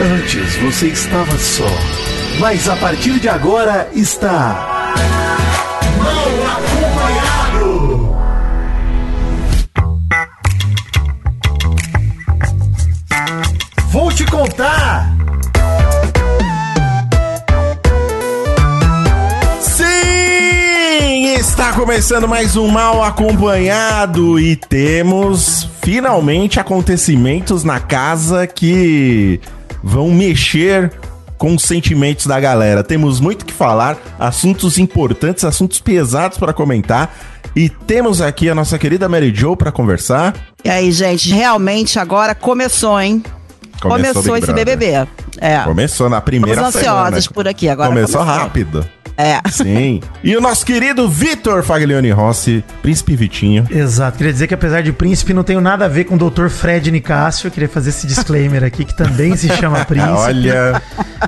Antes você estava só, mas a partir de agora está. Mal acompanhado! Vou te contar! Sim! Está começando mais um Mal Acompanhado e temos finalmente acontecimentos na casa que vão mexer com os sentimentos da galera. Temos muito o que falar, assuntos importantes, assuntos pesados para comentar. E temos aqui a nossa querida Mary Jo para conversar. E aí, gente, realmente agora começou, hein? Começou Começou, esse. BBB. É. Começou na primeira Estamos ansiosos semana. por aqui agora. Começou, começou. rápido. É. Sim. E o nosso querido Vitor Faglione Rossi, Príncipe Vitinho. Exato, queria dizer que apesar de príncipe, não tenho nada a ver com o Dr. Fred Nicásio. Eu queria fazer esse disclaimer aqui, que também se chama príncipe. Olha,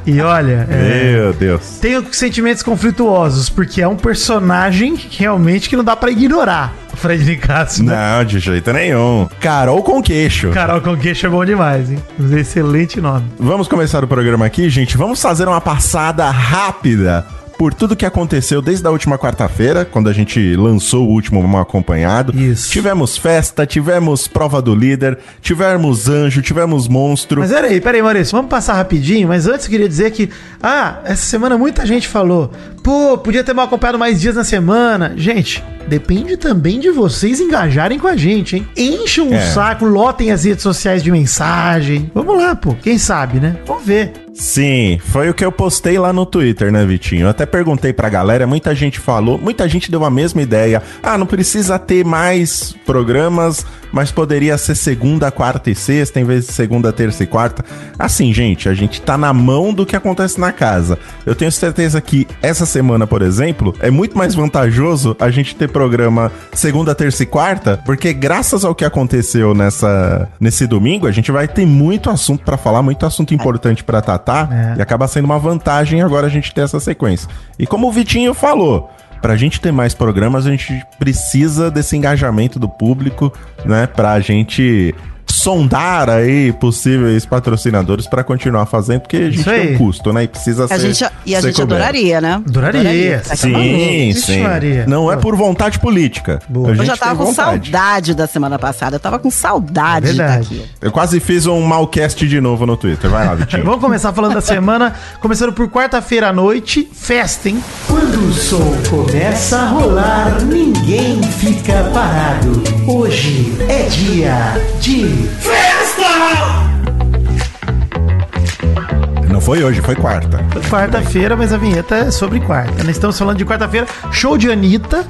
E olha, é, meu Deus. tenho sentimentos conflituosos, porque é um personagem que realmente que não dá pra ignorar. O Fred Nicásio, né? Não, de jeito nenhum. Carol com queixo. Carol com queixo é bom demais, hein? Excelente nome. Vamos começar o programa aqui, gente. Vamos fazer uma passada rápida por tudo que aconteceu desde a última quarta-feira, quando a gente lançou o último Mal Acompanhado. Isso. Tivemos festa, tivemos prova do líder, tivemos anjo, tivemos monstro. Mas peraí, peraí, Maurício, vamos passar rapidinho, mas antes eu queria dizer que, ah, essa semana muita gente falou, pô, podia ter mal acompanhado mais dias na semana. Gente, depende também de vocês engajarem com a gente, hein? Enchem um É. saco, lotem as redes sociais de mensagem. Vamos lá, pô, quem sabe, né? Vamos ver. Sim, foi o que eu postei lá no Twitter, né, Vitinho? Eu até perguntei pra galera, muita gente falou, muita gente deu a mesma ideia. Ah, não precisa ter mais programas, mas poderia ser segunda, quarta e sexta, em vez de segunda, terça e quarta. Assim, gente, a gente tá na mão do que acontece na casa. Eu tenho certeza que essa semana, por exemplo, é muito mais vantajoso a gente ter programa segunda, terça e quarta, porque graças ao que aconteceu nessa nesse domingo, a gente vai ter muito assunto pra falar, muito assunto importante pra tratar, É. e acaba sendo uma vantagem agora a gente ter essa sequência. E como o Vitinho falou, pra gente ter mais programas, a gente precisa desse engajamento do público, né, pra gente sondar aí possíveis patrocinadores pra continuar fazendo, porque a gente Isso tem um custo, né, e precisa A ser gente, e a ser gente coberto. adoraria, né? Adoraria. Tá que é maluco. Sim, sim. Não é por vontade política. Boa. A Eu já tava com vontade. saudade da semana passada. Eu tava com saudade de estar Verdade. aqui. Eu quase fiz um malcast de novo no Twitter. Vai lá, Vitinho. Vamos começar falando da semana, começando por quarta-feira à noite, festa, hein? Quando o som começa a rolar, ninguém fica parado. Hoje é dia de Não foi hoje, foi quarta. Quarta-feira, mas a vinheta é sobre quarta. Nós estamos falando de quarta-feira, show de Anitta.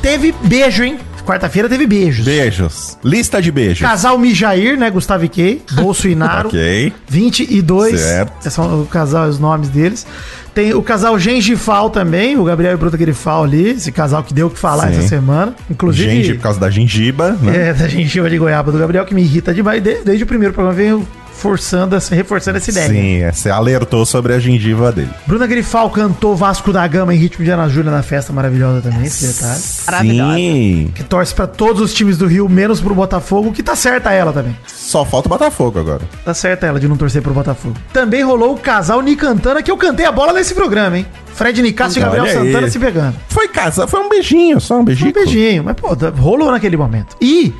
Teve beijo, hein? Quarta-feira teve beijos. Beijos. Lista de beijos. Casal Mijair, né? Gustavo e Kay, Bolso e Naro. Ok. 22. Certo. São o casal, os nomes deles. Tem o casal Gengifal também, o Gabriel e o Bruto Grifal ali. Esse casal que deu o que falar Sim. essa semana. Inclusive. Gente, por causa da gengiba, né? É, da gengiva de goiaba do Gabriel, que me irrita demais. Desde, desde o primeiro programa veio forçando, essa- reforçando essa ideia. Sim, é, você alertou sobre a gengiva dele. Bruna Grifal cantou Vasco da Gama em ritmo de Ana Júlia na festa maravilhosa também, esse detalhe. Maravilhosa. Que torce pra todos os times do Rio, menos pro Botafogo, que tá certa ela também. Só falta o Botafogo agora. Tá certa ela de não torcer pro Botafogo. Também rolou o casal Nicantana, que eu cantei a bola nesse programa, hein? Fred Nicásio e Gabriel Olha Santana aí. se pegando. Foi casa, foi um beijinho, só um Foi beijinho. um beijinho, mas pô, rolou naquele momento. E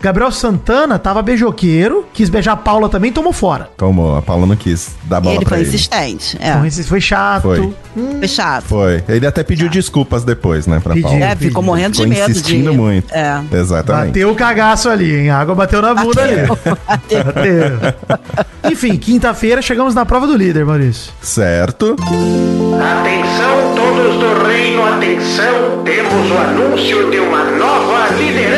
Gabriel Santana tava beijoqueiro, quis beijar a Paula também, tomou fora. Como a Paula não quis dar bola ele pra foi ele. insistente. É. Então esse foi chato. Foi. Foi chato. Foi. Ele até pediu desculpas depois, né, pra Pediu. Paula. É, ficou morrendo de Ficou medo insistindo de. muito. É. Exatamente. Bateu o cagaço ali, hein? A água bateu na bunda ali. Bateu. Enfim, quinta-feira chegamos na prova do líder, Maurício. Certo. Atenção todos do reino, atenção, temos o anúncio de uma nova liderança.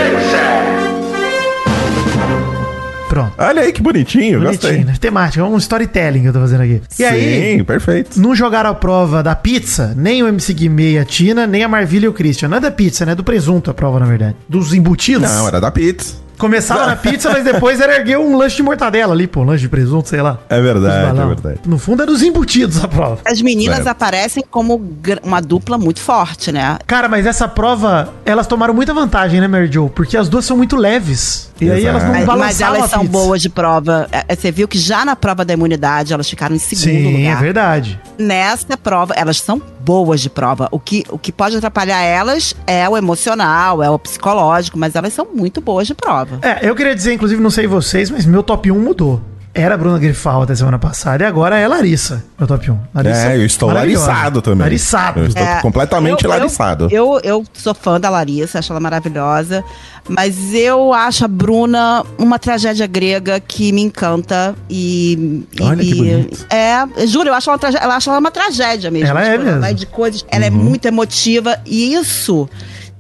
Olha aí que bonitinho, Bonitinho, gostei. né? Temática, um storytelling que eu tô fazendo aqui. E aí, Sim, perfeito. não jogaram a prova da pizza, nem o MC Guimê a Tina, nem a Marvilha e o Christian. Não é da pizza, né? Do presunto a prova, na verdade. Dos embutidos. Não, era da pizza. Começava na pizza, mas depois era erguer um lanche de mortadela ali, pô, um lanche de presunto, sei lá. É verdade, Os é verdade. No fundo é dos embutidos a prova. As meninas É. aparecem como uma dupla muito forte, né? Cara, mas essa prova, elas tomaram muita vantagem, né, Mary Jo? Porque as duas são muito leves. E aí Exato. elas não Mas, balançavam mas elas a são boas de prova. É, Você viu que já na prova da imunidade elas ficaram em segundo Sim, lugar. é verdade. Nessa prova, elas são boas de prova. O que, o que pode atrapalhar elas é o emocional, é o psicológico, mas elas são muito boas de prova. É, eu queria dizer, inclusive, não sei vocês, mas meu top 1 mudou. Era a Bruna Grifal até semana passada e agora é Larissa, meu top 1. Larissa, É, eu estou lariçado também. Lariçado. Eu estou É, completamente eu- eu- lariçado. Eu, eu sou fã da Larissa, acho ela maravilhosa. Mas eu acho a Bruna uma tragédia grega que me encanta e. e- Olha que bonito. É, juro, eu acho ela, uma tragédia- eu acho ela uma tragédia mesmo. Ela é mesmo. vai de coisas, ela Uhum. é muito emotiva e isso.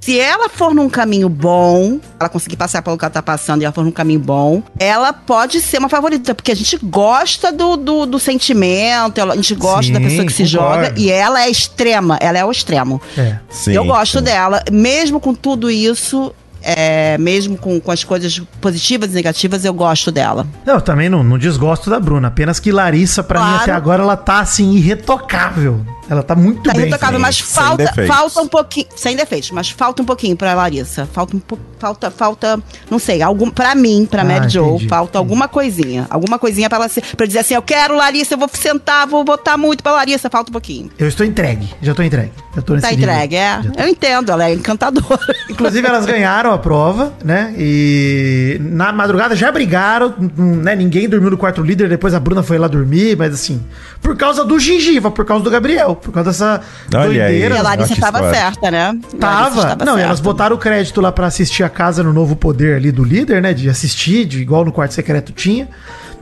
Se ela for num caminho bom, ela conseguir passar pelo que ela tá passando e ela for num caminho bom, ela pode ser uma favorita, porque a gente gosta do, do, do sentimento, a gente gosta Sim, da pessoa que se concordo. joga e ela é extrema, ela é o extremo. É. Sim, eu gosto sim. dela, mesmo com tudo isso, é, mesmo com, com as coisas positivas e negativas, eu gosto dela. Não, eu também não, não desgosto da Bruna. Apenas que Larissa, pra mim, Claro. até agora, ela tá assim, irretocável. Ela tá muito Tá bem. irretocável, sim, mas falta, falta um pouquinho. Sem defeitos, mas falta um pouquinho pra Larissa. Falta um pouco. Falta, falta, não sei, algum, pra mim, pra Ah, Mary Jo, entendi, falta alguma coisinha. Alguma coisinha pra ela ser. Pra dizer assim, eu quero Larissa, eu vou sentar, vou votar muito pra Larissa, falta um pouquinho. Eu estou entregue. Já tô entregue. Já tô nesse Tá nível. entregue, é. Já tô. Eu entendo, ela é encantadora. Inclusive, elas ganharam a prova, né? E na madrugada já brigaram, n- né? Ninguém dormiu no quarto líder, depois a Bruna foi lá dormir, mas assim, por causa do gengiva, por causa do Gabriel, por causa dessa Olha aí. E a doideira. Larissa Ótima tava história. certa, né? Tava. estava Não, e certa. elas botaram o crédito lá pra assistir a casa no novo poder ali do líder, né? De assistir, de igual no quarto secreto tinha.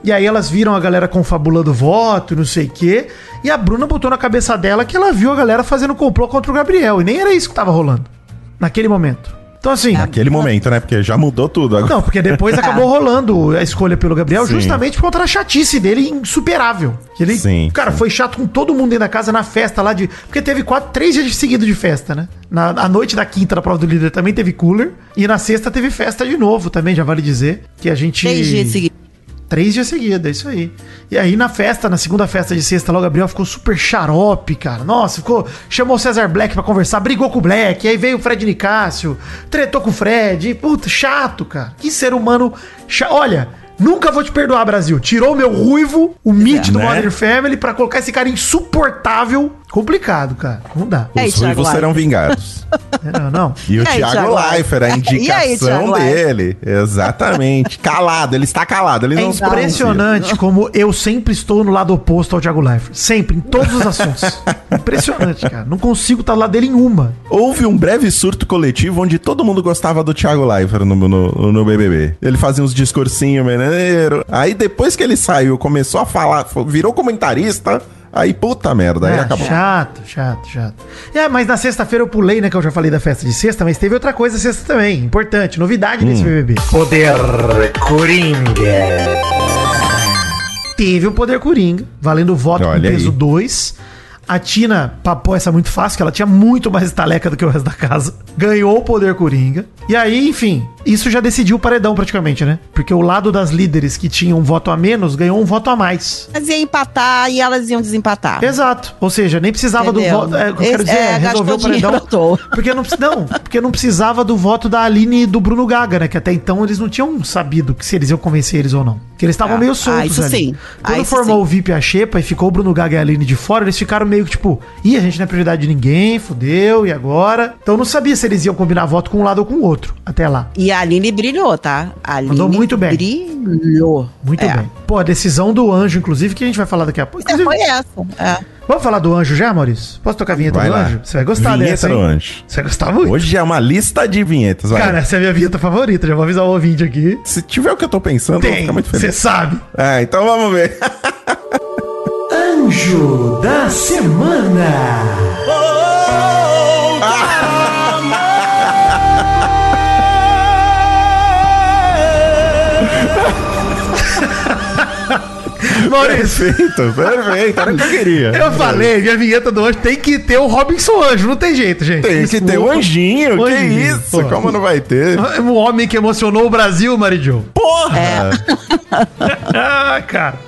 E aí elas viram a galera confabulando voto, não sei o quê. E a Bruna botou na cabeça dela que ela viu a galera fazendo complô contra o Gabriel. E nem era isso que tava rolando. Naquele momento. Então, assim. Naquele momento, né? Porque já mudou tudo agora. Não, porque depois acabou rolando a escolha pelo Gabriel Sim. justamente por conta da chatice dele insuperável. Que Ele, Sim, cara, sim. foi chato com todo mundo dentro da casa na festa lá de. Porque teve quatro, três dias seguidos de festa, né? Na, a noite da quinta da prova do líder também teve cooler. E na sexta teve festa de novo também, já vale dizer. Que a gente. Três dias seguidos. Três dias seguidos, é isso aí. E aí na festa, na segunda festa de sexta, lá o Gabriel ficou super xarope, cara. Nossa, ficou. Chamou o Cesar Black pra conversar, brigou com o Black, aí veio o Fred Nicásio, tretou com o Fred. e, Puta, chato, cara. Que ser humano. Cha... Olha. Nunca vou te perdoar, Brasil. Tirou meu ruivo, o mito do Né? Modern Family, pra colocar esse cara insuportável. Complicado, cara. Não dá. É, Os Thiago ruivos serão vingados. É, Não, não. E o aí, Thiago Thiago Leifert, a aí, indicação Leifert? dele. Exatamente. calado, ele está calado, ele não se pronuncia. Impressionante como eu sempre estou no lado oposto ao Thiago Leifert. Sempre, em todos os assuntos. Impressionante, cara. Não consigo estar do lado dele em uma. Houve um breve surto coletivo onde todo mundo gostava do Thiago Leifert no, no, no BBB. Ele fazia uns discursinhos maneiro. Aí depois que ele saiu, começou a falar, virou comentarista. Aí puta merda, aí É, acabou. chato, chato, chato. É, mas na sexta-feira eu pulei, né? Que eu já falei da festa de sexta, mas teve outra coisa sexta também. Importante, novidade nesse BBB. Poder Coringa. Teve o Poder Coringa, valendo o voto Olha com peso aí. 2. A Tina papou essa muito fácil, que ela tinha muito mais estaleca do que o resto da casa. Ganhou o Poder Coringa. E aí, enfim, isso já decidiu o paredão praticamente, né? Porque o lado das líderes que tinham um voto a menos ganhou um voto a mais. Elas iam empatar e elas iam desempatar. Exato. Ou seja, nem precisava Entendeu? do voto. É, eu quero Esse- dizer é, é, resolver gastou o paredão. Porque não, não, porque não precisava do voto da Aline e do Bruno Gaga, né? Que até então eles não tinham sabido se eles iam convencer eles ou não. Porque eles estavam Ah, meio soltos ah, isso ali. sim. Quando Ah, formou sim. o VIP e a Xepa e ficou o Bruno Gaga e a Aline de fora, eles ficaram meio que tipo, ih, a gente não é prioridade de ninguém, fudeu, e agora? Então não sabia se eles iam combinar voto com um lado ou com o outro, até lá. E a Aline brilhou, tá? A Aline Mandou muito bem. Brilhou. Muito É. bem. Pô, a decisão do anjo, inclusive, que a gente vai falar daqui a pouco. É, Inclusive, foi essa. É. vamos falar do anjo já, Maurício? Posso tocar a vinheta Vai do lá. anjo? Você vai gostar Vinheta dessa, do hein? anjo. Você vai gostar muito. Hoje é uma lista de vinhetas, vai. Cara, essa é a minha vinheta favorita. Já vou avisar o ouvinte aqui. Se tiver o que eu tô pensando, eu vou Tem, ficar muito você feliz. sabe. É, então vamos ver. Anjo da semana. Maurício. Perfeito, perfeito. Era o que eu queria. Eu falei, minha vinheta do hoje tem que ter o Robinson Anjo, não tem jeito, gente. Tem que ter o anjinho. O que anjinho, isso? pô. Como não vai ter? O homem que emocionou o Brasil, Maridio. Porra! ah, cara.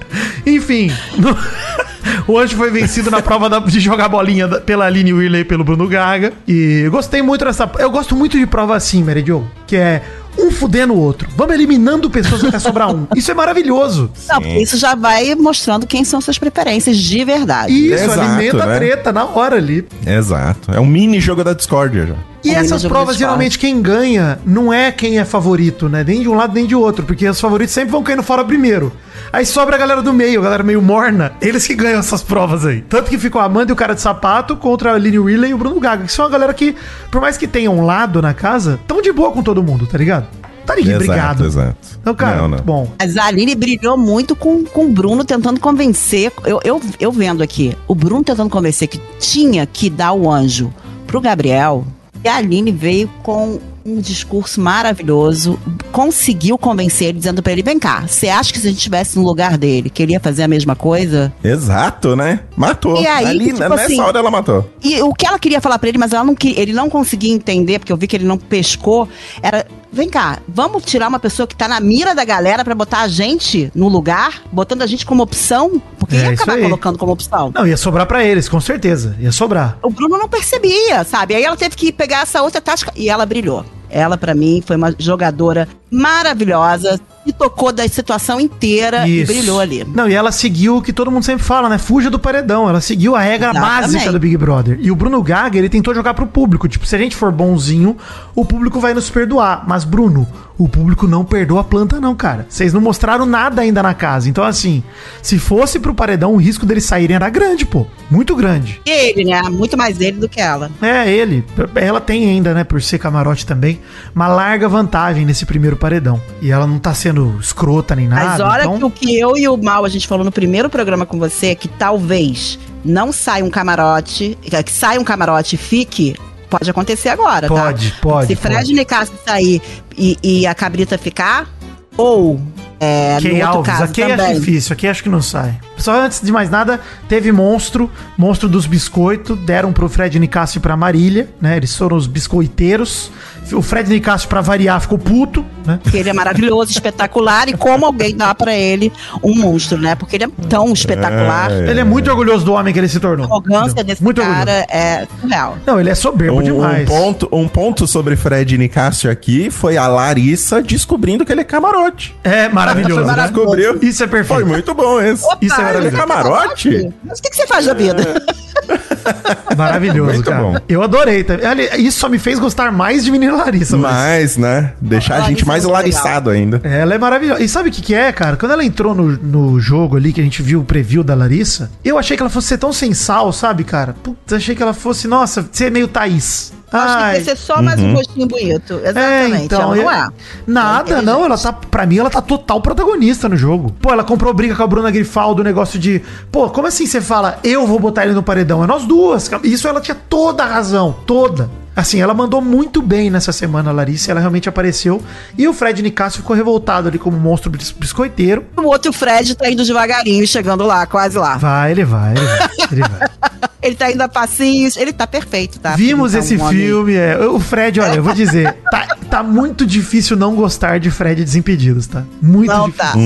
Enfim. no- O Anjo foi vencido na prova da- de jogar bolinha da- pela Aline Whirley e pelo Bruno Gaga. E eu gostei muito dessa. Eu gosto muito de prova assim, Mary Jo, que é um fudendo o outro. Vamos eliminando pessoas até sobrar um. Isso é maravilhoso. Não, porque isso já vai mostrando quem são suas preferências de verdade. Isso, Exato, alimenta a né? treta na hora ali. Exato. É um mini jogo da discórdia já. E essas provas, geralmente, quem ganha não é quem é favorito, né? Nem de um lado nem de outro, porque os favoritos sempre vão caindo fora primeiro. Aí sobra a galera do meio, a galera meio morna, eles que ganham essas provas aí. Tanto que ficou a Amanda e o cara de sapato contra a Aline Wheeler e o Bruno Gaga, que são uma galera que, por mais que tenham um lado na casa, tão de boa com todo mundo, tá ligado? Tá ninguém Exato, brigado. exato. Então, cara, Não, não. muito bom. Mas a Aline brilhou muito com, com o Bruno tentando convencer. Eu, eu, eu vendo aqui, o Bruno tentando convencer que tinha que dar o anjo pro Gabriel. E a Aline veio com um discurso maravilhoso, conseguiu convencer ele, dizendo pra ele: vem cá, você acha que se a gente estivesse no lugar dele, que ele ia fazer a mesma coisa? Exato, né? Matou. E aí, Ali, tipo nessa assim- hora ela matou. E o que ela queria falar pra ele, mas ela não queria, ele não conseguia entender, porque eu vi que ele não pescou, era, vem cá, vamos tirar uma pessoa que tá na mira da galera pra botar a gente no lugar, botando a gente como opção, porque É, ia acabar colocando como opção. Não, ia sobrar pra eles, com certeza. Ia sobrar. O Bruno não percebia, sabe? Aí ela teve que pegar essa outra tática e ela brilhou. Ela, pra mim, foi uma jogadora maravilhosa, se tocou da situação inteira e Isso. brilhou ali. Não, e ela seguiu o que todo mundo sempre fala, né? Fuja do paredão. Ela seguiu a regra Exatamente. básica do Big Brother. E o Bruno Gaga, ele tentou jogar pro público. Tipo, se a gente for bonzinho, o público vai nos perdoar. Mas, Bruno, o público não perdoa a planta, não, cara. Vocês não mostraram nada ainda na casa. Então, assim, se fosse pro paredão, o risco deles saírem era grande, pô. Muito grande. E ele, né? Muito mais ele do que ela. É, ele. Ela tem ainda, né, por ser camarote também, uma larga vantagem nesse primeiro paredão. E ela não tá sendo escrota nem nada. Mas olha então... que o que eu e o Mal a gente falou no primeiro programa com você, que talvez não saia um camarote, que saia um camarote e fique, pode acontecer agora, Pode, tá? pode, Se Fred pode. Nicasso sair e, e a cabrita ficar, ou é, Key Alves, caso aqui acho também. difícil, aqui acho que não sai. Só antes de mais nada, teve monstro, monstro dos biscoitos, deram pro Fred Nicásio e pra Marília, né? Eles foram os biscoiteiros. O Fred Nicásio, pra variar, ficou puto, né? Porque ele é maravilhoso, espetacular, e como alguém dá pra ele um monstro, né? Porque ele é tão espetacular. É. Ele é muito orgulhoso do homem que ele se tornou. A arrogância desse muito cara orgulhoso. é surreal. Não, ele é soberbo Um, um demais. ponto, um ponto sobre Fred Nicásio aqui foi a Larissa descobrindo que ele é camarote. É maravilhoso, Foi né? maravilhoso. Descobriu. Isso é perfeito. Foi muito bom esse. Isso é Maravilhoso. Ele é camarote? Mas o que, que você faz da vida? Maravilhoso, Muito cara. bom. Eu adorei. tá? Olha, Isso só me fez gostar mais de Menina Larissa. Maurício. Mas, né? Deixar a Larissa gente mais é muito larissado ainda. Ela é maravilhosa. E sabe o que, que é, cara? Quando ela entrou no, no jogo ali, que a gente viu o preview da Larissa, eu achei que ela fosse ser tão sem sal, sabe, cara? Putz, achei que ela fosse, nossa, ser meio Thaís. Acho que Ai, vai ser só mais um rostinho bonito. Exatamente. é, então, ela não é. Nada, é não, ela tá, pra mim, ela tá total protagonista no jogo. Pô, ela comprou briga com a Bruna Grifaldo, o negócio de, pô, como assim você fala, eu vou botar ele no paredão? É nós duas. Isso ela tinha toda a razão, toda. Assim, ela mandou muito bem nessa semana, Larissa, ela realmente apareceu. E o Fred Nicásio ficou revoltado ali como monstro bis- biscoiteiro. O outro Fred tá indo devagarinho, chegando lá, quase lá. Vai, ele vai, ele vai, ele vai. Ele tá indo a passinhos, ele tá perfeito, tá? Vimos tá esse um filme, é. O Fred, olha, eu vou dizer, tá, tá muito difícil não gostar de Fred Desimpedidos, tá? Muito Não difícil. tá.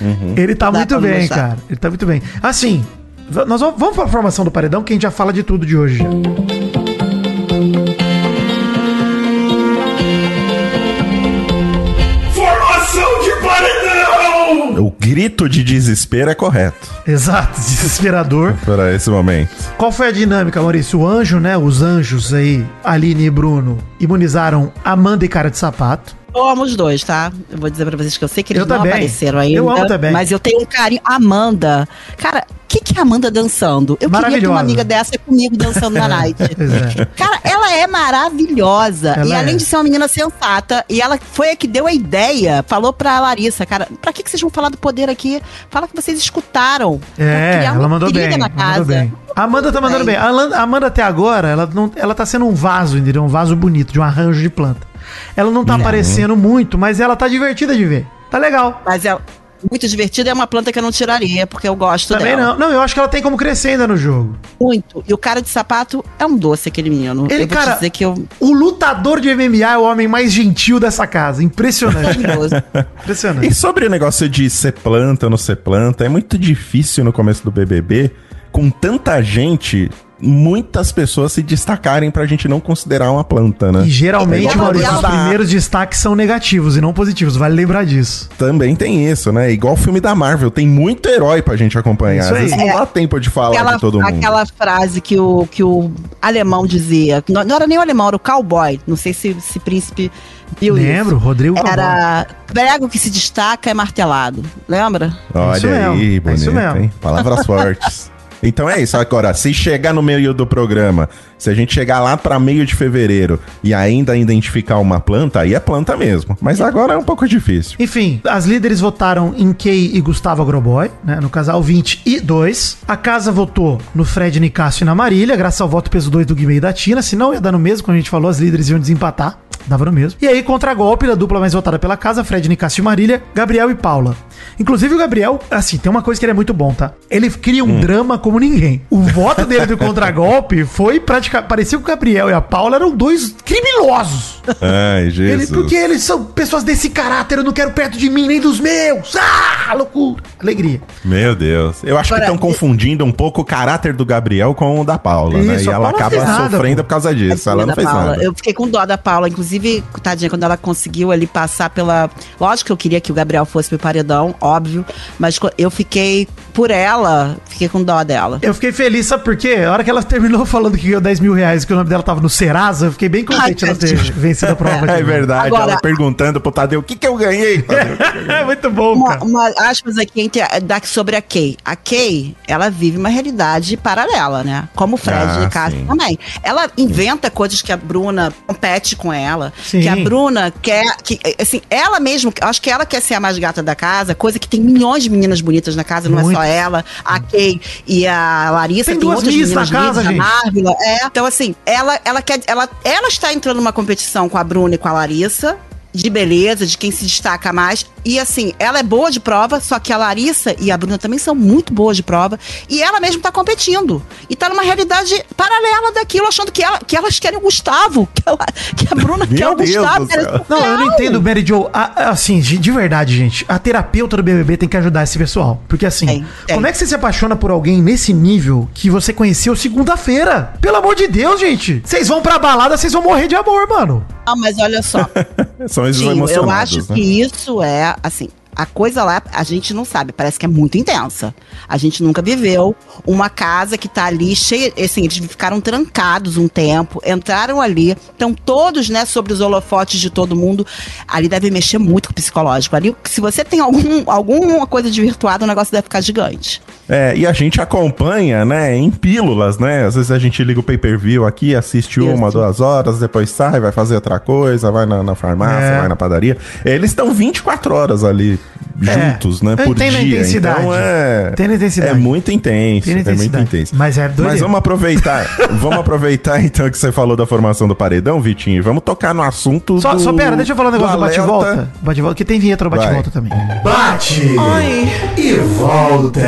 Uhum. Ele tá Dá muito bem, cara. Ele tá muito bem. Assim, nós vamos, vamos pra formação do paredão, que a gente já fala de tudo de hoje já. Formação de paredão! O grito de desespero é correto Exato, desesperador. para esse momento. Qual foi a dinâmica, Maurício? O anjo, né? Os anjos aí, Aline e Bruno, imunizaram Amanda e Cara de Sapato. Eu amo os dois, tá? Eu vou dizer pra vocês que eu sei que eles Eu não também. apareceram ainda. Eu amo também. Mas eu tenho um carinho. Amanda. Cara, que, que é a Amanda dançando? Eu queria ter uma amiga dessa comigo dançando na night. É. Cara, ela é maravilhosa. Ela e além é. de ser uma menina sensata, e ela foi a que deu a ideia, falou pra Larissa, cara, pra que, que vocês vão falar do poder aqui? Fala que vocês escutaram. É, ela mandou bem. na casa. Mandou bem. Amanda tá mandando bem. A Amanda até agora, ela, não, ela tá sendo um vaso, entendeu? Um vaso bonito, de um arranjo de planta. Ela não tá aparecendo muito, mas ela tá divertida de ver. Tá legal. Mas ela, muito divertida, é uma planta que eu não tiraria, porque eu gosto Também dela. não. Não, eu acho que ela tem como crescer ainda no jogo. Muito. E o cara de sapato é um doce, aquele menino. Ele, eu cara- dizer que eu. O lutador de MMA é o homem mais gentil dessa casa. Impressionante. Maravilhoso. Impressionante. E sobre o negócio de ser planta ou não ser planta, é muito difícil no começo do BBB, com tanta gente, muitas pessoas se destacarem pra gente não considerar uma planta, né? E geralmente, É, Maurício, os primeiros destaques são negativos e não positivos. Vale lembrar disso. Também tem isso, né? Igual o filme da Marvel, tem muito herói pra gente acompanhar. Isso Às vezes não dá tempo de falar Aquela, de todo mundo. aquela frase que o, que o alemão dizia. Não, não era nem o alemão, era o cowboy. Não sei se, se príncipe viu Lembro, isso. Rodrigo Era prego que se destaca é martelado. Lembra? Olha isso aí, mesmo, é bonito, isso mesmo. hein? Palavras fortes. Então é isso. Agora, se chegar no meio do programa, se a gente chegar lá pra meio de fevereiro e ainda identificar uma planta, aí é planta mesmo. Mas agora é um pouco difícil. Enfim, as líderes votaram em Kay e Gustavo Agroboy, né, no casal 20 e 2. A casa votou no Fred Nicásio e na Marília, graças ao voto peso 2 do Guimê e da Tina. Senão ia dar no mesmo, como a gente falou, as líderes iam desempatar. Dava no mesmo. E aí, contra golpe da dupla mais votada pela casa, Fred Nicásio e Marília, Gabriel e Paula. Inclusive, o Gabriel, assim, tem uma coisa que ele é muito bom, tá? Ele cria um drama como ninguém. O voto dele do contragolpe foi praticamente. Parecia que o Gabriel e a Paula eram dois criminosos. Ai, Ele, Jesus. porque eles são pessoas desse caráter, eu não quero perto de mim nem dos meus. Ah, loucura. Alegria. Meu Deus. Eu acho que Agora, estão confundindo um pouco o caráter do Gabriel com o da Paula, né? Isso, E a ela Paula acaba nada, sofrendo pô. por causa disso. Ela não fez Paula. nada. Eu fiquei com dó da Paula. Inclusive, tadinha, quando ela conseguiu ali passar pela. Lógico que eu queria que o Gabriel fosse pro paredão, óbvio. Mas eu fiquei por ela, fiquei com dó dela. Eu fiquei feliz, sabe por quê? A hora que ela terminou falando que ganhou 10 mil reais e que o nome dela tava no Serasa, eu fiquei bem contente ela ter vencido a prova. É de- verdade, Agora- ela perguntando pro Tadeu o que que eu ganhei. Tadeu? É muito bom, Uma, cara. uma aspas aqui entre, da, sobre a Kay. A Kay, ela vive uma realidade paralela, né? Como o Fred Ah, e Cássio sim. também. Ela inventa coisas que a Bruna compete com ela. Sim. Que a Bruna quer. Que, assim, ela mesma, eu acho que ela quer ser a mais gata da casa, coisa que tem milhões de meninas bonitas na casa, não Muito. é só ela. A Kay e a Larissa Tem tem, duas outras meninas na casa, gente. a Marvila, é. Então, assim, ela, ela quer. Ela, ela está entrando numa competição com a Bruna e com a Larissa. De beleza, de quem se destaca mais. E assim, ela é boa de prova, só que a Larissa e a Bruna também são muito boas de prova. E ela mesma tá competindo. E tá numa realidade paralela daquilo, achando que, ela, que elas querem o Gustavo. Que, ela- que a Bruna Meu quer o Deus Gustavo. do céu. Não, eu não entendo, Mary Jo. A- Assim, de, de verdade, gente. A terapeuta do BBB tem que ajudar esse pessoal. Porque assim, Tem, tem. como é que você se apaixona por alguém nesse nível que você conheceu segunda-feira? Pelo amor de Deus, gente. Vocês vão pra balada, vocês vão morrer de amor, mano. Não, mas olha só. Esses Sim, eu acho né? que isso é, assim, a coisa lá a gente não sabe, parece que é muito intensa. A gente nunca viveu uma casa que tá ali cheia, assim, eles ficaram trancados um tempo, entraram ali, estão todos, né, sobre os holofotes de todo mundo. Ali deve mexer muito com o psicológico. Ali, se você tem algum, alguma coisa de virtuado, o negócio deve ficar gigante. É, e a gente acompanha, né, em pílulas, né? Às vezes a gente liga o pay-per-view aqui, assiste Isso. uma, duas horas, depois sai, vai fazer outra coisa, vai na, na farmácia, É. vai na padaria. Eles estão 24 horas ali juntos, né, Eu por a dia. intensidade. Então é... Entendo a intensidade. É muito intenso, Tem é muito intensidade. intenso. Mas é doideira. Mas vamos aproveitar, vamos aproveitar então que você falou da formação do paredão, Vitinho, e vamos tocar no assunto Só, do... só pera, deixa eu falar um negócio do alerta. bate-volta. Bate-volta, que tem vinheta no bate-volta também. Bate e volta.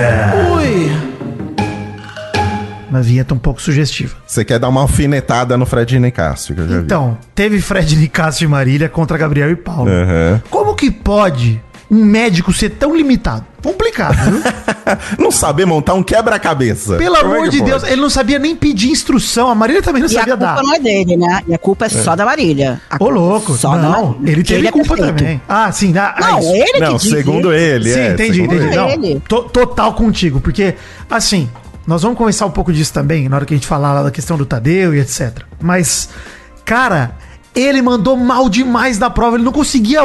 Uma vinheta um pouco sugestiva. Você quer dar uma alfinetada no Fred Nicásio, que eu já vi. Então, teve Fred Nicásio e Marília contra Gabriel e Paulo. Aham. Como que pode um médico ser tão limitado? Complicado, viu? Não saber montar um quebra-cabeça. Pelo Como é amor que de pode? Deus, ele não sabia nem pedir instrução. A Marília também não E a sabia culpa dar. não é dele, né? E a culpa é, só da Marília. A Ô, é louco. Só não, ele teve é culpa perfeito. também. Ah, sim. Ah, Não, isso. ele Não, que diz segundo isso. ele, Sim, é. entendi, entendi. ele. Não, to- total contigo, porque, assim, nós vamos conversar um pouco disso também, na hora que a gente falar lá da questão do Tadeu e etc. Mas, cara, ele mandou mal demais na prova, ele não conseguia.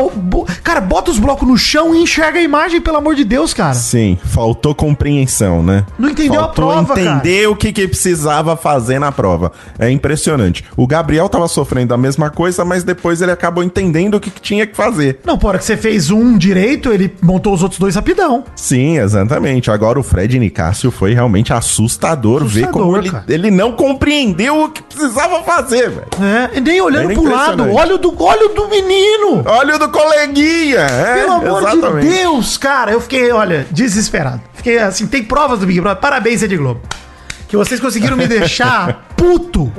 Cara, bota os blocos no chão e enxerga a imagem, pelo amor de Deus, cara. Sim, faltou compreensão, né? Não entendeu a faltou prova, entender o que, que precisava fazer na prova. É impressionante. O Gabriel tava sofrendo a mesma coisa, mas depois ele acabou entendendo o que, que tinha que fazer. Não, por hora que você fez um direito, ele montou os outros dois rapidão. Sim, exatamente. Agora o Fred Nicásio foi realmente assustador, ver Assustador, como ele, cara. ele não compreendeu o que precisava fazer, velho. É, nem olhando Era pro lado impressionante. Olha o do, olha o do menino! Olha o do coleguinha! É, Pelo amor exatamente. de Deus, cara, eu fiquei, olha, desesperado. Fiquei assim, tem provas do Big Brother. Parabéns, Rede Globo. Que vocês conseguiram me deixar puto.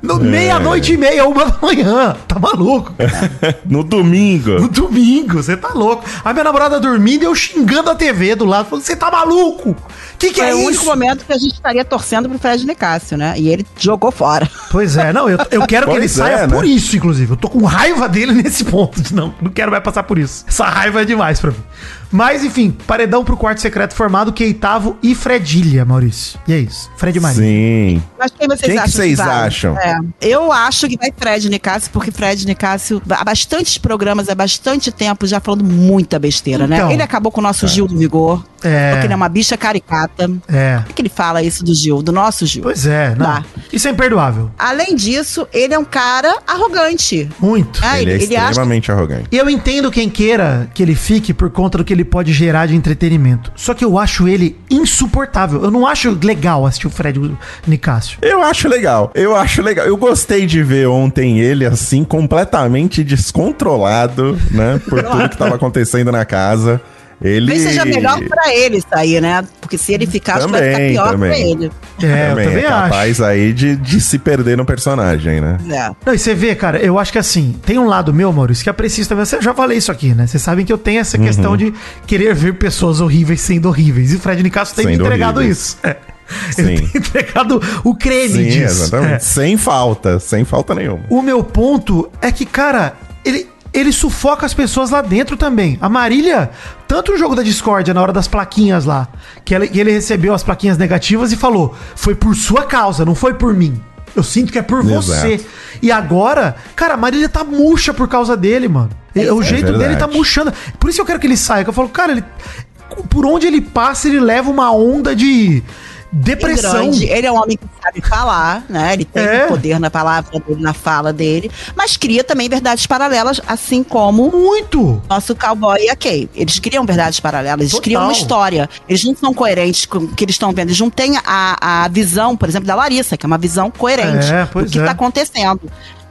No É. meia-noite e meia, uma da manhã. Tá maluco? cara. No domingo. No domingo, você tá louco. A minha namorada dormindo e eu xingando a TV do lado, falando, você tá maluco? Que que Foi é o único isso? momento que a gente estaria torcendo pro Fred Nicásio, né? E ele jogou fora. Pois é, não, eu, eu quero que ele Pois saia é, né? por isso, inclusive. Eu tô com raiva dele nesse ponto. Não, não quero mais passar por isso. Essa raiva é demais pra mim. Mas, enfim, paredão pro quarto secreto formado, Keitavo e Fredilha, Maurício. E é isso. Fred e Maria. Sim. Mas quem vocês Quem que acham vocês vai? acham? É, eu acho que vai Fred Nicásio, porque Fred Nicásio, há bastantes programas, há bastante tempo, já falando muita besteira, Então. né? Ele acabou com o nosso Gil do Vigor, É. porque ele é uma bicha caricata. É. Por que que ele fala isso do Gil, do nosso Gil? Pois é, não. Tá. Isso é imperdoável. Além disso, ele é um cara arrogante. Muito. Ah, ele é ele acha extremamente arrogante. E eu entendo quem queira que ele fique por conta do que ele pode gerar de entretenimento. Só que eu acho ele insuportável. Eu não acho legal assistir o Fred Nicásio. Eu acho legal. Eu acho legal. Eu gostei de ver ontem ele assim, completamente descontrolado, né? Por tudo que tava acontecendo na casa. Ele. Talvez seja melhor pra ele sair, né? Porque se ele ficar, acho que vai ficar Também, pior também. pra ele. É, também, eu também é acho. capaz aí de, de se perder no personagem, né? É. Não, e você vê, cara, eu acho que assim, tem um lado meu, Maurício, que é preciso também. Eu já falei isso aqui, né? Vocês sabem que eu tenho essa questão de querer ver pessoas horríveis sendo horríveis. E o Fred Nicasso tem me Sendo entregado horríveis. isso. É. Sim. Tem entregado o creme Sim, disso. exatamente. É. Sem falta, sem falta nenhuma. O meu ponto é que, cara, ele, ele sufoca as pessoas lá dentro também. A Marília, tanto no jogo da discórdia, na hora das plaquinhas lá, que, que ele recebeu as plaquinhas negativas e falou: foi por sua causa, não foi por mim. Eu sinto que é por Exato. você. E agora, cara, a Marília tá murcha por causa dele, mano. E- o jeito dele verdade. tá murchando. Por isso eu quero que ele saia. Que eu falo, cara, ele. Por onde ele passa, ele leva uma onda de depressão. grande. Ele é um homem que sabe falar, né? Ele tem É. poder na palavra dele, na fala dele, mas cria também verdades paralelas, assim como Muito. nosso cowboy e a Kay. Eles criam verdades paralelas, eles Total. criam uma história. Eles não são coerentes com o que eles estão vendo. Eles não têm a, a visão, por exemplo, da Larissa, que é uma visão coerente É, do que é. está acontecendo.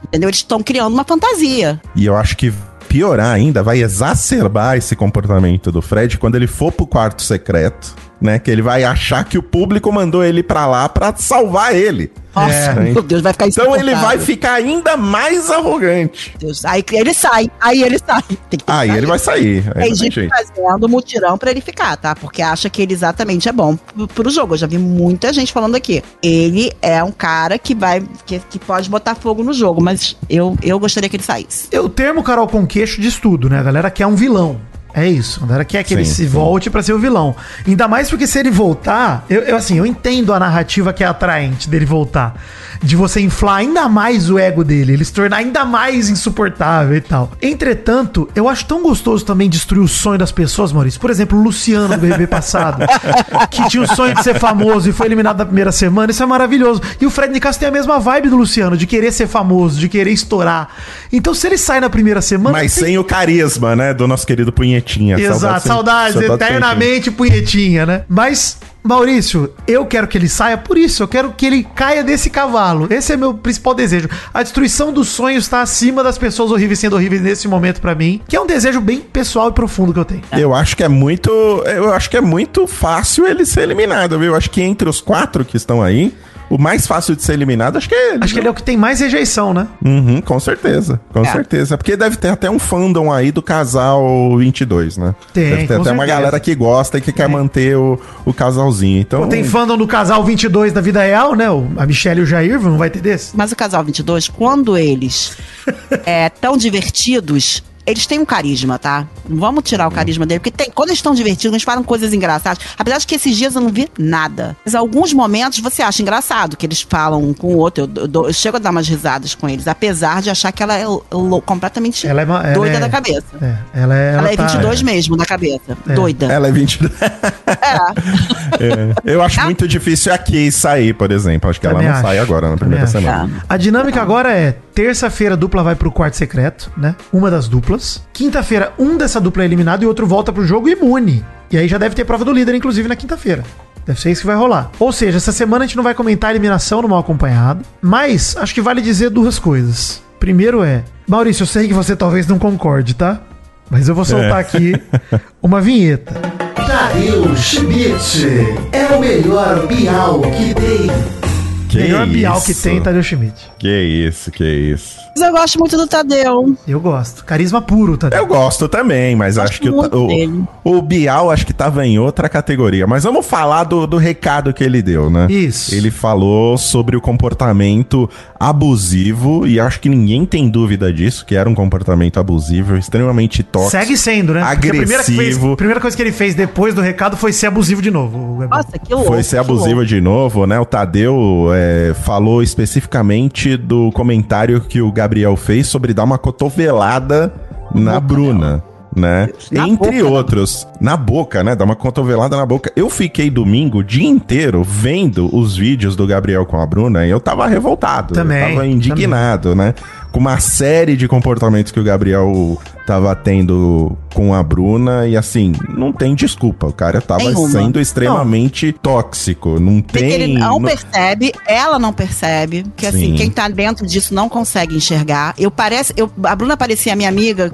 Entendeu? Eles estão criando uma fantasia. E eu acho que piorar ainda, vai exacerbar esse comportamento do Fred quando ele for pro quarto secreto, né? Que ele vai achar que o público mandou ele pra lá pra salvar ele. Nossa, É. meu Deus, vai ficar Então ele vai ficar ainda mais arrogante. Deus. Aí ele sai, aí ele sai. Tem que Aí que ele vai sair. Aí Tem gente jeito. fazendo mutirão pra ele ficar, tá? Porque acha que ele exatamente é bom pro, jogo. Eu já vi muita gente falando aqui. Ele é um cara que vai. que, que pode botar fogo no jogo, mas eu, eu gostaria que ele saísse. O termo Carol com queixo diz tudo, né? A galera quer um vilão. É isso. A galera quer que ele Sim, se sim. volte pra ser o vilão. Ainda mais porque se ele voltar, eu, eu, assim, eu entendo a narrativa que é atraente dele voltar. De você inflar ainda mais o ego dele, ele se tornar ainda mais insuportável e tal. Entretanto, eu acho tão gostoso também destruir o sonho das pessoas, Maurício. Por exemplo, o Luciano do BBB passado, que tinha o sonho de ser famoso e foi eliminado na primeira semana. Isso é maravilhoso. E o Fred Nicasso tem a mesma vibe do Luciano, de querer ser famoso, de querer estourar. Então, se ele sai na primeira semana. Mas tem- sem o carisma, né? Do nosso querido Punhetinha. Exato, saudades, eternamente punhetinha, né? Mas, Maurício, eu quero que ele saia por isso. Eu quero que ele caia desse cavalo. Esse é meu principal desejo. A destruição dos sonhos está acima das pessoas horríveis sendo horríveis nesse momento pra mim, que é um desejo bem pessoal e profundo que eu tenho. Eu acho que é muito. Eu acho que é muito fácil ele ser eliminado, viu? Eu acho que entre os quatro que estão aí, o mais fácil de ser eliminado, acho que é ele. Acho que ele é o que tem mais rejeição, né? Uhum, com certeza, com É. certeza. Porque deve ter até um fandom aí do casal 22, né? Tem, Deve ter com até uma certeza. galera que gosta e que quer manter o, o casalzinho. Então, Pô, tem fandom do casal 22 da vida real, né? O- A Michelle e o Jair, não vai ter desse? Mas o casal 22, quando eles é, tão divertidos, eles têm um carisma, tá? Não vamos tirar o carisma dele, porque tem, quando eles estão divertidos, eles falam coisas engraçadas. Apesar de que esses dias eu não vi nada. Mas alguns momentos você acha engraçado que eles falam um com o outro. Eu, eu dou- eu chego a dar umas risadas com eles, apesar de achar que ela é lou- completamente Ela é uma- ela doida é- da cabeça. É, ela é. Ela, é tá- 22 mesmo da cabeça. É. Doida. ela é 22. É. É. Eu acho muito difícil a Kay sair, por exemplo. Acho que ela não acho. sai agora na primeira semana. A dinâmica agora é terça-feira a dupla vai pro quarto secreto, né? Uma das duplas. Quinta-feira, um dessa dupla é eliminado e outro volta pro jogo imune. E aí já deve ter prova do líder, inclusive, na quinta-feira. Deve ser isso que vai rolar. Ou seja, essa semana a gente não vai comentar a eliminação no mal acompanhado. Mas acho que vale dizer duas coisas. Primeiro é, Maurício, eu sei que você talvez não concorde, tá? Mas eu vou soltar É. aqui uma vinheta. Tadeu Schmidt é o melhor Bial que tem. Que Melhor Bial que isso? tem, Tadeu Schmidt. Que isso, que isso. Mas eu gosto muito do Tadeu. Eu gosto. Carisma puro, Tadeu. Eu gosto também, mas Gosto acho que o, o, o Bial acho que tava em outra categoria. Mas vamos falar do, do recado que ele deu, né? Isso. Ele falou sobre o comportamento abusivo, e acho que ninguém tem dúvida disso, que era um comportamento abusivo, extremamente tóxico. Segue sendo, né? Porque a primeira, que fez- Agressivo. a primeira coisa que ele fez depois do recado foi ser abusivo de novo. Nossa, que louco. Foi ser abusivo louco. de novo, né? O Tadeu é, falou especificamente do comentário que o Gabriel fez sobre dar uma cotovelada na Bruna. Né? Na Entre boca, outros, na boca, né? Dar uma cotovelada na boca. Eu fiquei domingo o dia inteiro vendo os vídeos do Gabriel com a Bruna e eu tava revoltado. Também, eu tava indignado, né? Com uma série de comportamentos que o Gabriel tava tendo com a Bruna e assim, não tem desculpa. O cara tava Nenhuma. sendo extremamente tóxico. Não Porque tem. ele não não- percebe, ela não percebe. Que assim, Sim. quem tá dentro disso não consegue enxergar. Eu parece, eu, a Bruna parecia minha amiga,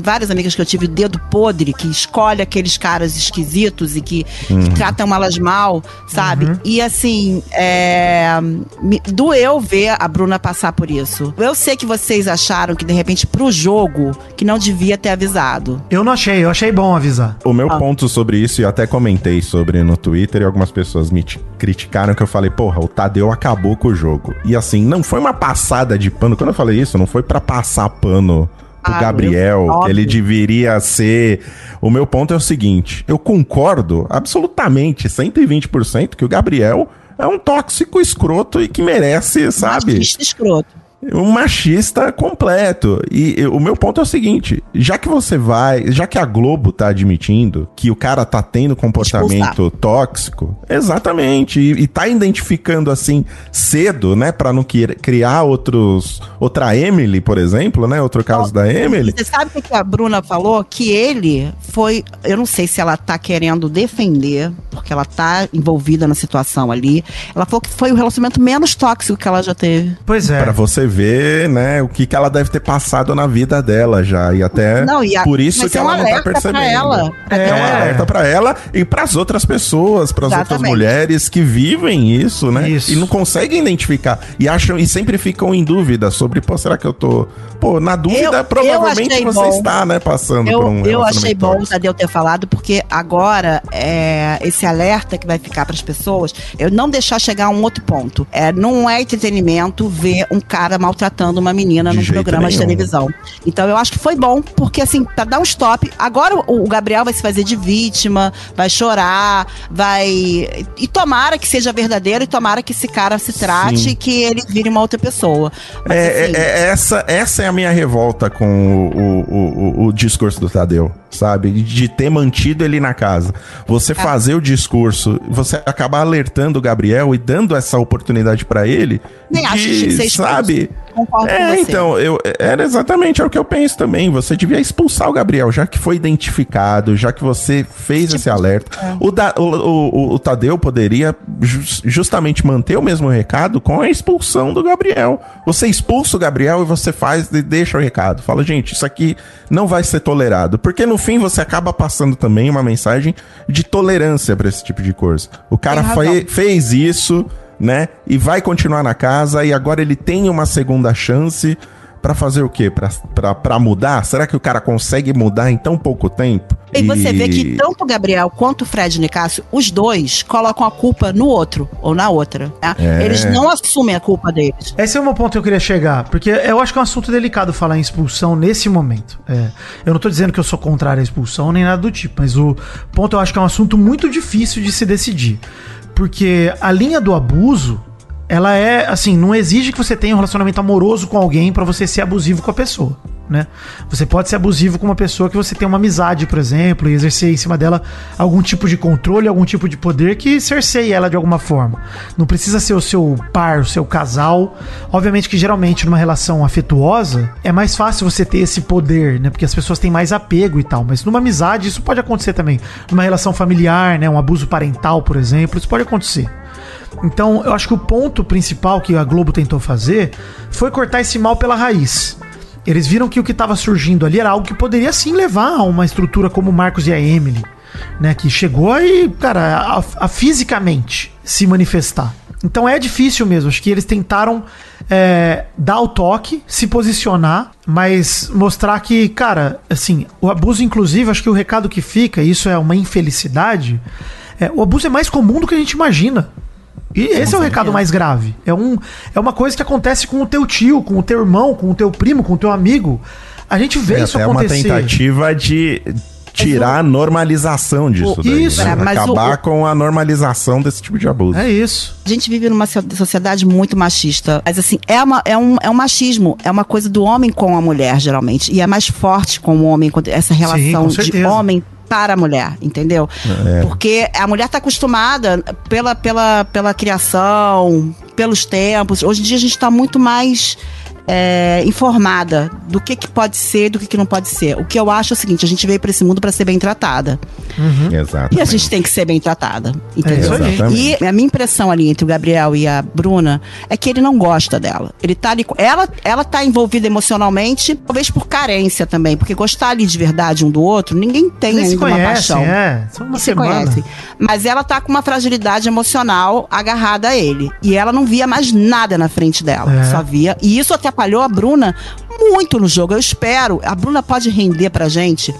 várias amigas que eu tive, dedo podre, que escolhe aqueles caras esquisitos e que, Uhum. que tratam elas mal, sabe? E assim, é, me doeu ver a Bruna passar por isso. Eu sei que vocês acharam que, de repente, pro jogo, que não devia ter avisado. Eu não achei, eu achei bom avisar. O meu Ah. ponto sobre isso, e até comentei sobre no Twitter, e algumas pessoas me criticaram que eu falei, porra, o Tadeu acabou com o jogo. E assim, não foi uma passada de pano. Quando eu falei isso, não foi pra passar pano pro Ah, Gabriel, que ele deveria ser. O meu ponto é o seguinte: eu concordo absolutamente, 120%, que o Gabriel é um tóxico escroto e que merece, sabe? Machista escroto. Um machista completo. E, o meu ponto é o seguinte: já que você vai, já que a Globo tá admitindo que o cara tá tendo comportamento tóxico, exatamente, e, e tá identificando assim cedo, né, Pra não criar outros, outra Emily, por exemplo, né, outro caso da Emily. Você sabe o que a Bruna falou? Que ele foi. Eu não sei se ela tá querendo defender, porque ela tá envolvida na situação ali. Ela falou que foi o relacionamento menos tóxico que ela já teve. Pois é. Pra você ver, né, o que, que ela deve ter passado na vida dela já. E até Não, e a- por isso mas que é um ela não tá alerta pra percebendo. ela. É, um alerta pra ela e pras outras pessoas, pras outras Exatamente. mulheres que vivem isso, né? Isso. E não conseguem identificar. E acham e sempre ficam em dúvida sobre, pô, será que eu tô. Pô, na dúvida, Eu- eu provavelmente achei você bom. está, né, passando por Eu, um eu achei bom o. Tadeu ter falado, porque agora é, esse alerta que vai ficar pras pessoas, eu não deixar chegar a um outro ponto. É, não é entretenimento ver um cara maltratando uma menina De num programa de nenhum. televisão. Então eu acho que foi bom, porque assim, pra dar um stop, agora o, o Gabriel vai se fazer de vítima, vai chorar, vai. E tomara que seja verdadeiro e tomara que esse cara se trate Sim. e que ele vire uma outra pessoa. Mas, É, assim, é- é essa, essa é a minha revolta com o, o, o discurso do Tadeu, sabe? De ter mantido ele na casa. Você fazer o discurso, você acabar alertando o Gabriel e dando essa oportunidade pra ele. Nem acho que expulso. Concordo com É, você. então, eu, era exatamente é o que eu penso também. Você devia expulsar o Gabriel, já que foi identificado, já que você fez Tipo, esse alerta. é. O, da- o, o- o- Tadeu poderia jus- justamente manter o mesmo recado com a expulsão do Gabriel. Você expulsa o Gabriel e você faz e deixa o recado. Fala, gente, isso aqui não vai ser tolerado. Porque no fim você acaba passando também uma mensagem de tolerância pra esse tipo de coisa. O cara fez isso, né? E vai continuar na casa e agora ele tem uma segunda chance pra fazer o quê? Pra mudar? Será que o cara consegue mudar em tão pouco tempo? E você vê que tanto o Gabriel quanto o Fred Nicásio, os dois colocam a culpa no outro ou na outra. né? É. Eles não assumem a culpa deles. Esse é o meu ponto que eu queria chegar, porque eu acho que é um assunto delicado falar em expulsão nesse momento. É, eu não tô dizendo que eu sou contrário à expulsão nem nada do tipo, mas o ponto eu acho que é um assunto muito difícil de se decidir. Porque a linha do abuso, ela é assim, não exige que você tenha um relacionamento amoroso com alguém pra você ser abusivo com a pessoa. Né? Você pode ser abusivo com uma pessoa que você tem uma amizade, por exemplo, e exercer em cima dela algum tipo de controle, algum tipo de poder que cerceie ela de alguma forma. Não precisa ser o seu par, o seu casal. Obviamente que geralmente numa relação afetuosa é mais fácil você ter esse poder, né? Porque as pessoas têm mais apego e tal. Mas numa amizade isso pode acontecer também. Numa relação familiar, né? Um abuso parental, por exemplo, isso pode acontecer. Então, eu acho que o ponto principal que a Globo tentou fazer foi cortar esse mal pela raiz. Eles viram que o que estava surgindo ali era algo que poderia sim levar a uma estrutura como o Marcos e a Emily, né? Que chegou aí, cara, a, a fisicamente se manifestar. Então é difícil mesmo. Acho que eles tentaram é, dar o toque, se posicionar, mas mostrar que, cara, assim, o abuso, inclusive, acho que o recado que fica, isso é uma infelicidade, é, o abuso é mais comum do que a gente imagina. E esse é o recado mais grave. É, um, é uma coisa que acontece com o teu tio, com o teu irmão, com o teu primo, com o teu amigo. A gente vê É isso acontecer. uma tentativa de tirar a normalização disso o- daí, isso. né? É, mas Acabar o- com a normalização desse tipo de abuso. É isso. A gente vive numa so- sociedade muito machista. Mas assim, é, uma, é, um, é um machismo. É uma coisa do homem com a mulher, geralmente. E é mais forte com o homem, essa relação com de homem para a mulher, entendeu? É. Porque a mulher está acostumada pela, pela, pela criação, pelos tempos. Hoje em dia a gente está muito mais é, informada do que, que pode ser e do que, que não pode ser. O que eu acho é o seguinte: a gente veio para esse mundo para ser bem tratada. Exato. E a gente tem que ser bem tratada. É isso Entendeu? aí. Exatamente. E a minha impressão ali entre o Gabriel e a Bruna é que ele não gosta dela. Ele tá ali. Ela, ela tá envolvida emocionalmente, talvez por carência também, porque gostar ali de verdade um do outro, ninguém tem Eles se ainda uma paixão. é. Só uma Se semana. conhecem. Mas ela tá com uma fragilidade emocional agarrada a ele. E ela não via mais nada na frente dela. É. Só via. E isso atrapalhou a Bruna muito no jogo. Eu espero. A Bruna pode render pra gente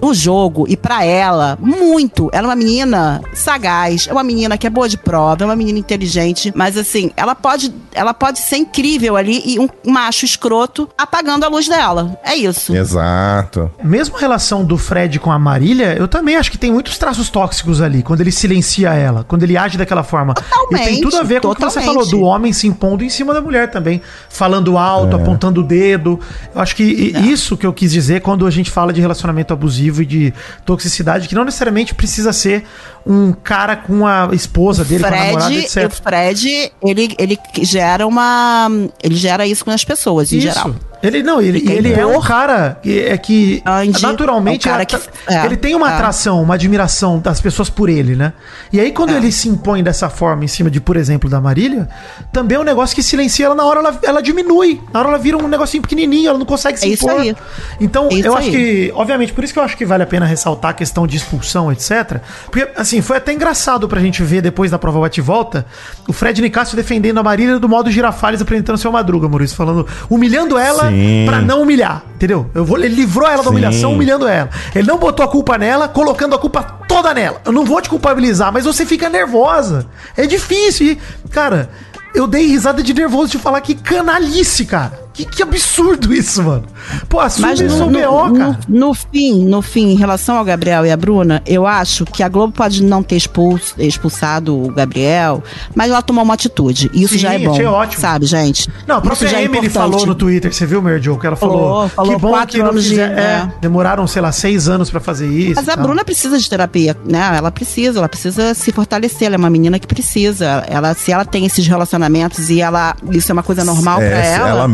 no jogo e pra ela muito. Ela é uma menina sagaz, é uma menina que é boa de prova, é uma menina inteligente, mas assim, ela pode, ela pode ser incrível ali e um macho escroto apagando a luz dela. É isso. Exato. Mesmo a relação do Fred com a Marília, eu também acho que tem muitos traços tóxicos ali, quando ele silencia ela, quando ele age daquela forma. Totalmente, e tem tudo a ver com o que você totalmente. falou, do homem se impondo em cima da mulher também, falando alto, apontando o dedo. Eu acho que i- isso que eu quis dizer quando a gente fala de relacionamento abusivo e de toxicidade, que não necessariamente precisa ser um cara com a esposa dele, com a namorada, Fred, etc. o Fred, ele, ele gera uma. Ele gera isso com as pessoas, em Isso. geral. Ele não, ele, Ele ele é um cara que é que Grande, naturalmente é um que- é, ele tem uma é. atração, uma admiração das pessoas por ele, né? E aí quando É. ele se impõe dessa forma em cima de, por exemplo, da Marília, também é um negócio que silencia ela na hora ela, ela diminui, na hora ela vira um negocinho pequenininho, ela não consegue se É isso impor. aí. Então, É isso eu acho aí. que, obviamente, por isso que eu acho que vale a pena ressaltar a questão de expulsão, etc. Porque, assim, foi até engraçado pra gente ver depois da prova bate-volta o Fred Nicásio defendendo a Marília do modo girafales apresentando seu Madruga, Maurício, falando, humilhando ela Sim. Pra não humilhar, entendeu? Eu vou, ele livrou ela da Sim. humilhação humilhando ela. Ele não botou a culpa nela, colocando a culpa toda nela. Eu não vou te culpabilizar, mas você fica nervosa. É difícil. E, cara, eu dei risada de nervoso de falar que canalice, cara. Que, que absurdo isso, mano. Pô, assume Mas isso no, no, BO, no, cara. no, no fim, no fim, em relação ao Gabriel e a Bruna, eu acho que a Globo pode não ter expulso- expulsado o Gabriel, mas ela tomou uma atitude. E isso Sim, já é bom. achei ótimo. Sabe, gente? Não, a própria já é Emily importante. falou no Twitter, você viu, Jo, que ela falou, Falou, falou que bom que não anos de- é, é. demoraram, sei lá, seis anos pra fazer isso. Mas a tal. Bruna precisa de terapia, né? Ela precisa, ela precisa se fortalecer. Ela é uma menina que precisa. Ela, se ela tem esses relacionamentos e ela, isso é uma coisa normal é, pra ela. ela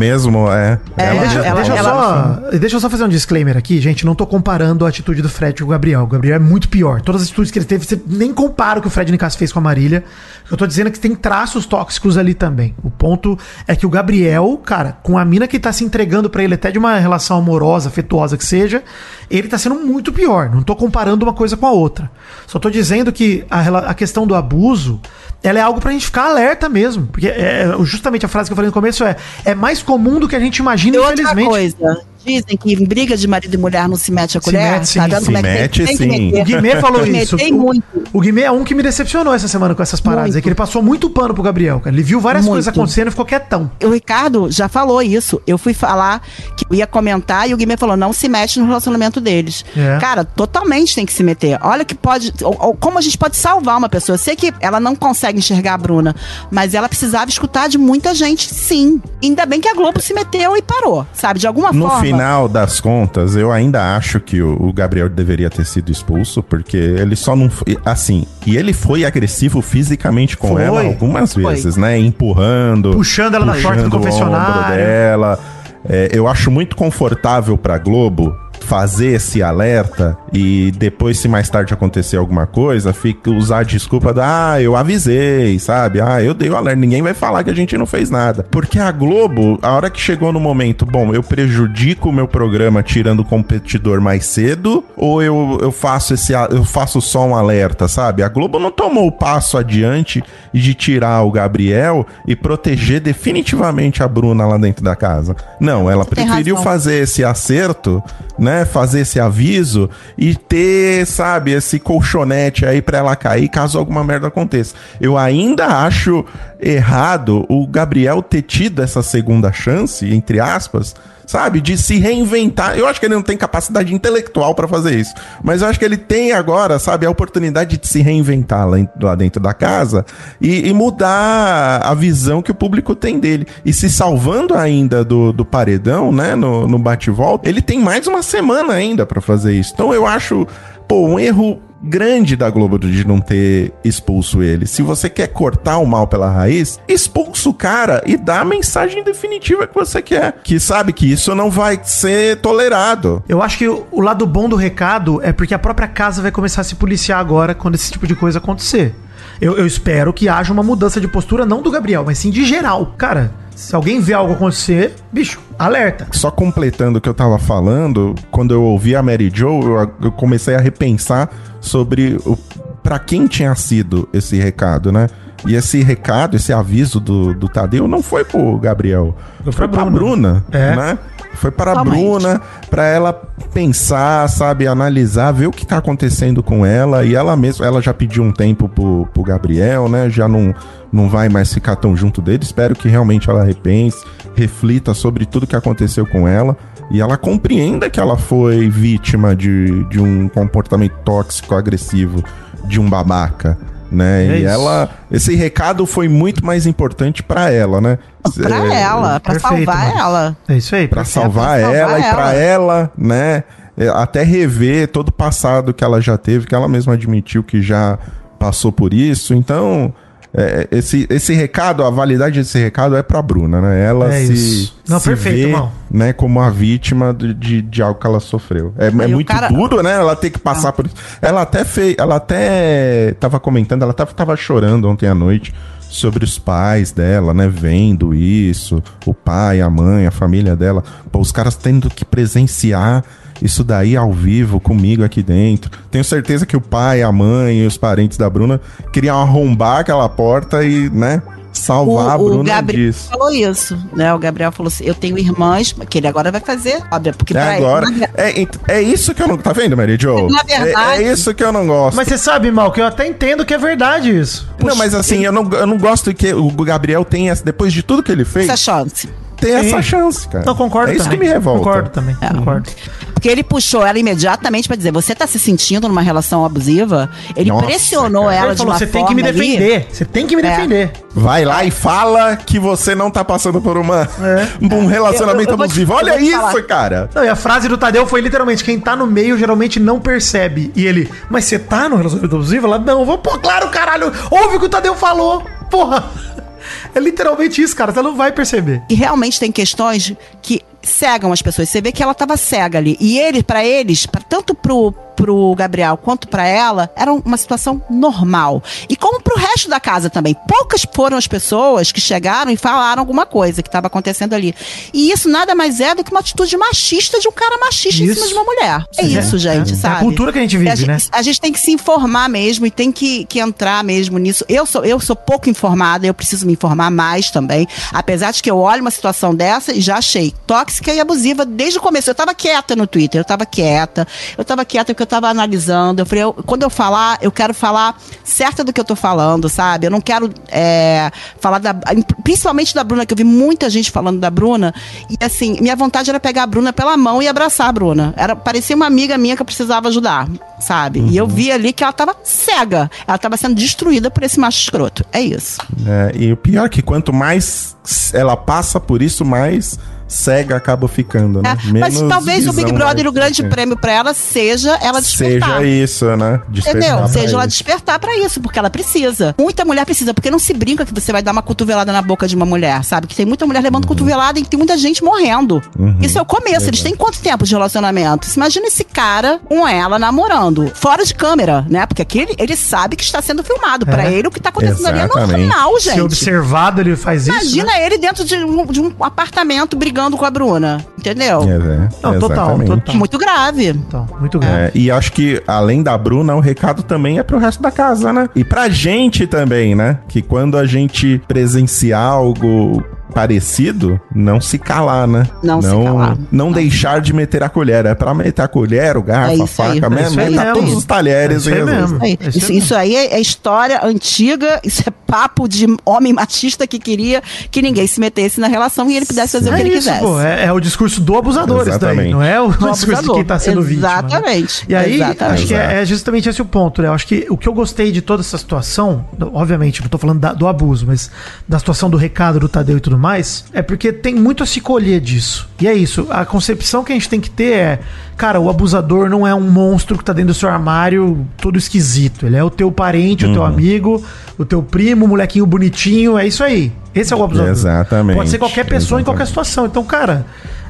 mesmo, é. É, ela deixa, ela- deixa eu ela- só, deixa eu só fazer um disclaimer aqui, gente. Não tô comparando a atitude do Fred com o Gabriel. O Gabriel é muito pior. Todas as atitudes que ele teve, você nem compara o que o Fred Nicasso fez com a Marília. Eu tô dizendo que tem traços tóxicos ali também. O ponto é que o Gabriel, cara, com a mina que tá se entregando pra ele, até de uma relação amorosa, afetuosa que seja, ele tá sendo muito pior. Não tô comparando uma coisa com a outra. Só tô dizendo que a, a questão do abuso, ela é algo pra gente ficar alerta mesmo. Porque é, justamente a frase que eu falei no começo é: é mais comum do que a gente imagina, E outra infelizmente. coisa, dizem que em briga de marido e mulher não se mete a colher. mete, sim. tá vendo Se como é que tem- mete, tem que sim. meter. O Guimê falou Tem isso. O, muito. o Guimê é um que me decepcionou essa semana com essas paradas. Muito. É que ele passou muito pano pro Gabriel, cara. Ele viu várias Muito. coisas acontecendo e ficou quietão. O Ricardo já falou isso. Eu fui falar que eu ia comentar e o Guimê falou: não se mete no relacionamento deles. É. Cara, totalmente tem que se meter. Olha que pode. ou- ou como a gente pode salvar uma pessoa. Eu sei que ela não consegue enxergar a Bruna, mas ela precisava escutar de muita gente, sim. Ainda bem que a Globo se meteu e parou, sabe? De alguma No forma. Final das contas, eu ainda acho que o, Gabriel deveria ter sido expulso, porque ele só não foi. Assim, e ele foi agressivo fisicamente com Foi. ela algumas Foi. vezes, né? Empurrando. Puxando ela na porta do puxando confessionário. dela. É, eu acho muito confortável pra Globo fazer esse alerta e depois, se mais tarde acontecer alguma coisa, fica usar a desculpa da ah, eu avisei, sabe? Ah, eu dei o alerta. Ninguém vai falar que a gente não fez nada. Porque a Globo, a hora que chegou no momento, bom, eu prejudico o meu programa tirando o competidor mais cedo, ou eu, eu faço esse eu faço só um alerta, sabe? A Globo não tomou o passo adiante de tirar o Gabriel e proteger definitivamente a Bruna lá dentro da casa. Não, ela preferiu fazer esse acerto, né? Fazer esse aviso e ter, sabe, esse colchonete aí pra ela cair caso alguma merda aconteça. Eu ainda acho errado o Gabriel ter tido essa segunda chance, entre aspas, sabe, de se reinventar. Eu acho que ele não tem capacidade intelectual pra fazer isso, mas eu acho que ele tem agora, sabe, a oportunidade de se reinventar lá, dentro da casa e, e mudar a visão que o público tem dele. E se salvando ainda do, do paredão, né, no, no bate-volta, ele tem mais uma semana ainda pra fazer isso. Então eu acho, pô, um erro grande da Globo de não ter expulso ele. Se você quer cortar o mal pela raiz, expulsa o cara e dá a mensagem definitiva que você quer. Que sabe que isso não vai ser tolerado. Eu acho que o, lado bom do recado é porque a própria casa vai começar a se policiar agora quando esse tipo de coisa acontecer. Eu, eu espero que haja uma mudança de postura, não do Gabriel, mas sim de geral. Cara, se alguém vê algo acontecer, bicho, alerta. Só completando o que eu tava falando, quando eu ouvi a Mary Jo, eu, eu comecei a repensar sobre o para quem tinha sido esse recado, né? E esse recado, esse aviso do, do Tadeu não foi pro Gabriel, Foi foi, pra pra Bruna. Bruna, É. né? Foi para a. Bruna, para ela pensar, sabe, analisar, ver o que tá acontecendo com ela. E ela mesma, ela já pediu um tempo pro, pro Gabriel, né? Já não, não vai mais ficar tão junto dele. Espero que realmente ela repense, reflita sobre tudo que aconteceu com ela. E ela compreenda que ela foi vítima de, de um comportamento tóxico, agressivo, de um babaca. Né? É e isso. ela. Esse recado foi muito mais importante pra ela, né? Pra É, ela, pra perfeito, salvar ela. É isso aí. Pra perfeito. salvar, salvar ela, e pra ela. ela, né? é, Até rever todo o passado que ela já teve, que ela mesma admitiu que já passou por isso. Então, é, esse, esse recado, a validade desse recado é pra Bruna, né? Ela É se, isso. Não, se perfeito, vê, né, como a vítima de, de, de algo que ela sofreu. É, é muito cara- duro, né? Ela ter que passar por isso. Ela até fez, ela até tava comentando, ela tava, tava chorando ontem à noite sobre os pais dela, né, vendo isso, o pai, a mãe, a família dela, pô, os caras tendo que presenciar isso daí ao vivo comigo aqui dentro. Tenho certeza que o pai, a mãe e os parentes da Bruna queriam arrombar aquela porta e, né, salvar a Bruna Gabriel disso. falou isso, né? O Gabriel falou assim: eu tenho irmãs, que ele agora vai fazer, óbvio, porque É pra agora. ele. É, é isso que eu não. Tá vendo, Mary Jo? Na É- verdade- É, isso que eu não gosto. Mas você sabe, Mal, que eu até entendo que é verdade isso. não, mas assim, eu não, eu não gosto que o Gabriel tenha, depois de tudo que ele fez, Essa chance. Tem Sim. essa chance, cara. Não, concordo É isso também. que me revolta. Concordo também, concordo. Porque ele puxou ela imediatamente pra dizer: você tá se sentindo numa relação abusiva? Ele Nossa, pressionou cara. ela Ele de falou, uma você tem que me forma ali." defender. Você tem que me É. defender. Vai lá e fala que você não tá passando por uma, um relacionamento Eu- eu te- abusivo. eu Olha te isso, falar. cara. Não, e a frase do Tadeu foi literalmente: quem tá no meio geralmente não percebe. E ele, mas você tá no relacionamento abusivo? Ela, não, vou, pô, claro, caralho, ouve o que o Tadeu falou. Porra. É literalmente isso, cara. Você não vai perceber. E realmente tem questões que cegam as pessoas. Você vê que ela tava cega ali. E ele, pra eles, pra, tanto pro, pro Gabriel quanto pra ela, era uma situação normal. E como pro resto da casa também. Poucas foram as pessoas que chegaram e falaram alguma coisa que estava acontecendo ali. E isso nada mais é do que uma atitude machista de um cara machista em Isso. cima de uma mulher. É isso, é. gente, É a sabe? cultura que a gente vive, a gente, né? A gente tem que se informar mesmo e tem que, que entrar mesmo nisso. Eu sou, eu sou pouco informada, eu preciso me informar mais também. Apesar de que eu olho uma situação dessa e já achei tóxica e abusiva desde o começo. Eu tava quieta no Twitter, eu tava quieta. Eu tava quieta porque eu tava analisando. Eu falei, eu- quando eu falar, eu quero falar certa do que eu tô falando, sabe? Eu não quero é, falar da. Principalmente da Bruna, que eu vi muita gente falando da Bruna. E assim, minha vontade era pegar a Bruna pela mão e abraçar a Bruna. Era, parecia uma amiga minha que eu precisava ajudar, sabe? E eu vi ali que ela tava cega. Ela tava sendo destruída por esse macho escroto. É isso. É, e o pior é que quanto mais ela passa por isso, mais cega acaba ficando, né? É, mas talvez o Big Brother, o grande ter. prêmio pra ela seja ela despertar. Seja isso, né? Despertar Entendeu? Seja ela isso. despertar pra isso, porque ela precisa. Muita mulher precisa, porque não se brinca que você vai dar uma cotovelada na boca de uma mulher, sabe? Que tem muita mulher levando cotovelada e tem muita gente morrendo. Uhum. Isso é o começo. Eles têm quanto tempo de relacionamento? Você imagina esse cara com ela namorando, fora de câmera, né? Porque aqui ele, ele sabe que está sendo filmado. Pra É. ele, o que tá acontecendo ali é Exatamente. normal, Se gente. observado, ele faz isso. Imagina né? ele dentro de um, de um apartamento brigando com a Bruna. Entendeu? É, é, Não, total, total. Muito grave. Então, muito grave. É, e acho que, além da Bruna, o recado também é pro resto da casa, né? E pra gente também, né? Que quando a gente presenciar algo parecido, não se calar, né? Não se calar. Não deixar de meter a colher. É pra meter a colher, o garfo, É a faca, É mesmo. aí Meta mesmo. todos os talheres. É isso mesmo. Aí, É isso isso, aí. é história antiga, isso é papo de homem machista que queria que ninguém se metesse na relação e ele pudesse fazer o que É ele isso, quisesse. pô. É, é o discurso do abusador, daí. Exatamente. Não é o Do discurso de quem tá sendo vítima. né? Exatamente. E aí, Exatamente. acho que é, é justamente esse o ponto, né? Eu acho que o que eu gostei de toda essa situação, obviamente, não tô falando da- do abuso, mas da situação do recado do Tadeu e tudo mais, é porque tem muito a se colher disso. E é isso. A concepção que a gente tem que ter é, cara, o abusador não é um monstro que tá dentro do seu armário todo esquisito. Ele é o teu parente, o teu amigo, o teu primo, o molequinho bonitinho. É isso aí. Esse é o abusador. Exatamente. Pode ser qualquer pessoa em qualquer Exatamente. situação. Então, cara,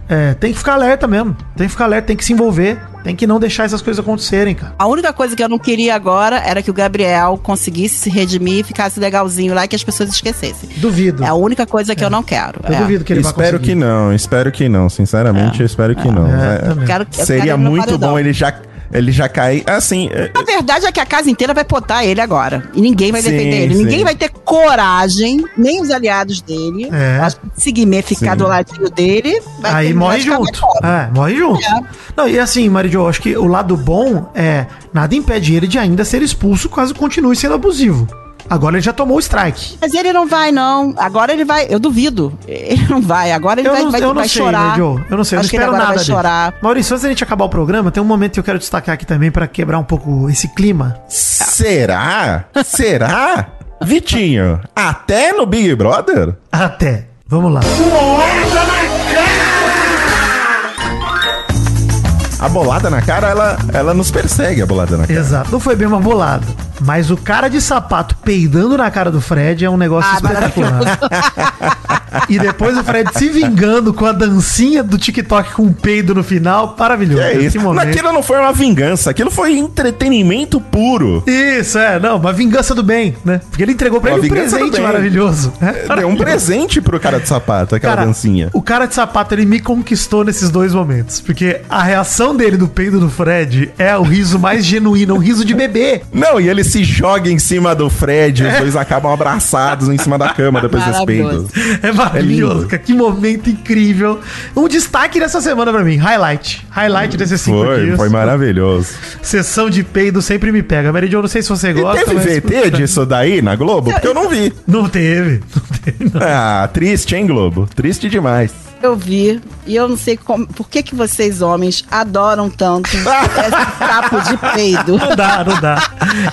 é, tem que ficar alerta mesmo. Tem que ficar alerta, tem que se envolver. Tem que não deixar essas coisas acontecerem, cara. A única coisa que eu não queria agora era que o Gabriel conseguisse se redimir e ficasse legalzinho lá e que as pessoas esquecessem. Duvido. É a única coisa que eu não quero. Eu é. duvido que ele Espero que não, espero que não. Sinceramente, eu espero que não. É, É. Quero- eu seria muito paredão. bom ele já, ele já cair. Assim, é, A verdade é que a casa inteira vai potar ele agora. E ninguém vai Sim, defender ele. sim. Ninguém vai ter coragem, nem os aliados dele. É. Acho que se Guimê ficar Sim. do ladinho dele, vai Aí morre junto. É, morre junto. É. Não, e assim, Maridio, eu acho que o lado bom é nada impede ele de ainda ser expulso caso continue sendo abusivo. Agora ele já tomou o strike. Mas ele não vai, não. Agora ele vai. Eu duvido. Ele não vai. Agora ele Eu vai, não, vai, eu não vai sei, chorar. Maridio. Eu não sei, eu não Acho que ele espero agora nada vai dele. chorar. Maurício, antes da gente acabar o programa, tem um momento que eu quero destacar aqui também pra quebrar um pouco esse clima. será? será? Vitinho, até no Big Brother? Até. Vamos lá. A bolada na cara, ela, ela nos persegue, a bolada na cara. Exato. Não foi bem uma bolada. Mas o cara de sapato peidando na cara do Fred é um negócio Ah, espetacular. e depois o Fred se vingando com a dancinha do TikTok com um peido no final. Maravilhoso. É isso. Aquilo não foi uma vingança, aquilo foi entretenimento puro. Isso, é, não, uma vingança do bem, né? Porque ele entregou pra Uma ele um presente maravilhoso. né? Deu um presente pro cara de sapato, aquela Cara, dancinha. o cara de sapato, ele me conquistou nesses dois momentos. Porque a reação dele do peido do Fred é o riso mais genuíno, um riso de bebê. Não, e ele se joga em cima do Fred, os dois acabam abraçados em cima da cama depois desse Maravilhoso. peido. É maravilhoso, cara. Que momento incrível. Um destaque dessa semana pra mim. Highlight. Highlight desses cinco Foi, dias. foi maravilhoso. Sessão de peido sempre me pega. Mary Jo, não sei se você E gosta. teve mas- VT disso daí na Globo? Porque eu não vi. Não teve. Não teve, não. Ah, triste, hein, Globo? Triste demais. Eu vi, e eu não sei como, por que, que vocês, homens, adoram tanto esse papo de peido. Não dá, não dá.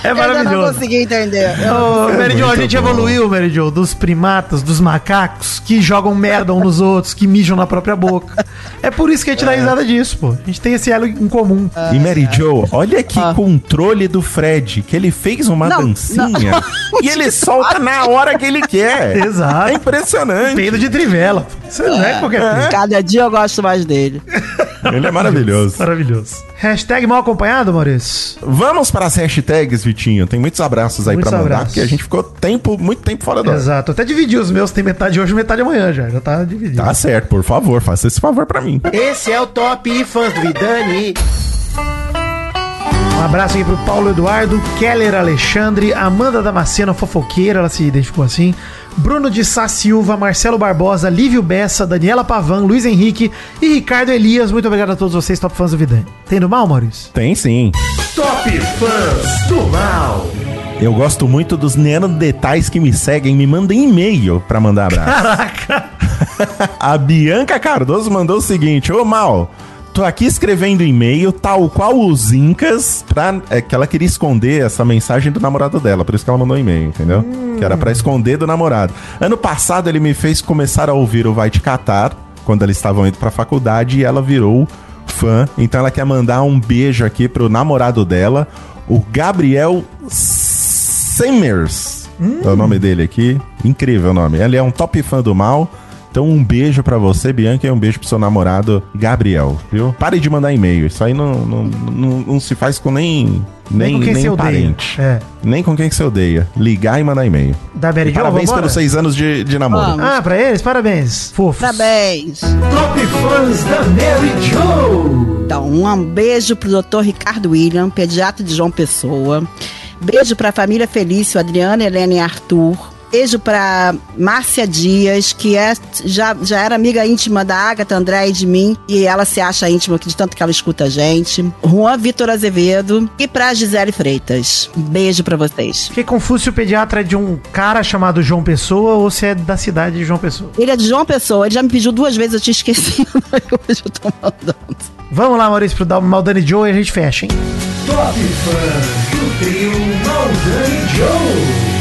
É Eu ainda não maravilhoso. consegui entender. Ô, É Mary Jo, a gente bom. evoluiu, Mary Jo, dos primatas, dos macacos que jogam merda uns nos outros, que mijam na própria boca. É por isso que a gente dá risada disso, pô. A gente tem esse elo em comum. E Mary Jo, olha que controle do Fred, que ele fez uma Não, dancinha não. e ele solta na hora que ele quer. Exato. É impressionante. Peido de trivela. Isso não é qualquer coisa. Cada dia eu gosto mais dele. Ele é maravilhoso. Maravilhoso. Hashtag mal acompanhado, Maurício? Vamos para as hashtags, Vitinho. Tem muitos abraços aí pra mandar, abraços. porque a gente ficou tempo, muito tempo fora do. Exato. Até dividi os meus, tem metade hoje e metade amanhã já. Já tá dividido. Tá certo, por favor, faça esse favor pra mim. Esse é o Top Fãs do Vidani. Um abraço aqui pro Paulo Eduardo, Keller Alexandre, Amanda Damasceno, fofoqueira, ela se identificou assim. Bruno de Sá Silva, Marcelo Barbosa, Lívio Bessa, Daniela Pavan, Luiz Henrique e Ricardo Elias. Muito obrigado a todos vocês, top fãs do Vidani. Tendo mal, Maurício? Tem sim. Top Fãs do Mal. Eu gosto muito dos neandertais que me seguem, me mandem e-mail pra mandar abraço. Caraca! A Bianca Cardoso mandou o seguinte: Ô Mal, tô aqui escrevendo e-mail, tal qual os Incas, pra, é, que ela queria esconder essa mensagem do namorado dela, por isso que ela mandou e-mail, entendeu? Que era pra esconder do namorado. Ano passado ele me fez começar a ouvir o Vai Te Catar. quando eles estavam indo pra faculdade e ela virou fã. Então ela quer mandar um beijo aqui pro namorado dela, o Gabriel Semers. É o nome dele aqui. Incrível o nome. Ele é um top fã do mal. Então um beijo pra você, Bianca, e um beijo pro seu namorado, Gabriel, viu? Pare de mandar e-mail. Isso aí não, não, não, não se faz com nem nem, com quem nem se odeia. parente. É. Nem com quem que você odeia. Ligar e mandar e-mail. Da Mary E Jo, parabéns vambora? pelos seis anos de, de namoro. Vamos. Ah, pra eles? Parabéns. Fofos. Parabéns. Top fãs da Mary Jo. Então, um beijo pro Dr. Ricardo William, pediatra de João Pessoa. Beijo pra família Felício, Adriana, Helena e Arthur. Beijo pra Márcia Dias, que é, já, já era amiga íntima da Agatha, André e de mim. E ela se acha íntima de tanto que ela escuta a gente. Juan Vitor Azevedo. E pra Gisele Freitas. Um beijo pra vocês. Fiquei confuso se o pediatra é de um cara chamado João Pessoa ou se é da cidade de João Pessoa. Ele é de João Pessoa, ele já me pediu duas vezes, eu tinha esquecido. Hoje eu tô mandando. Vamos lá, Maurício, pro Maldani Joe e a gente fecha, hein? Top fãs do trio Maldani Joe.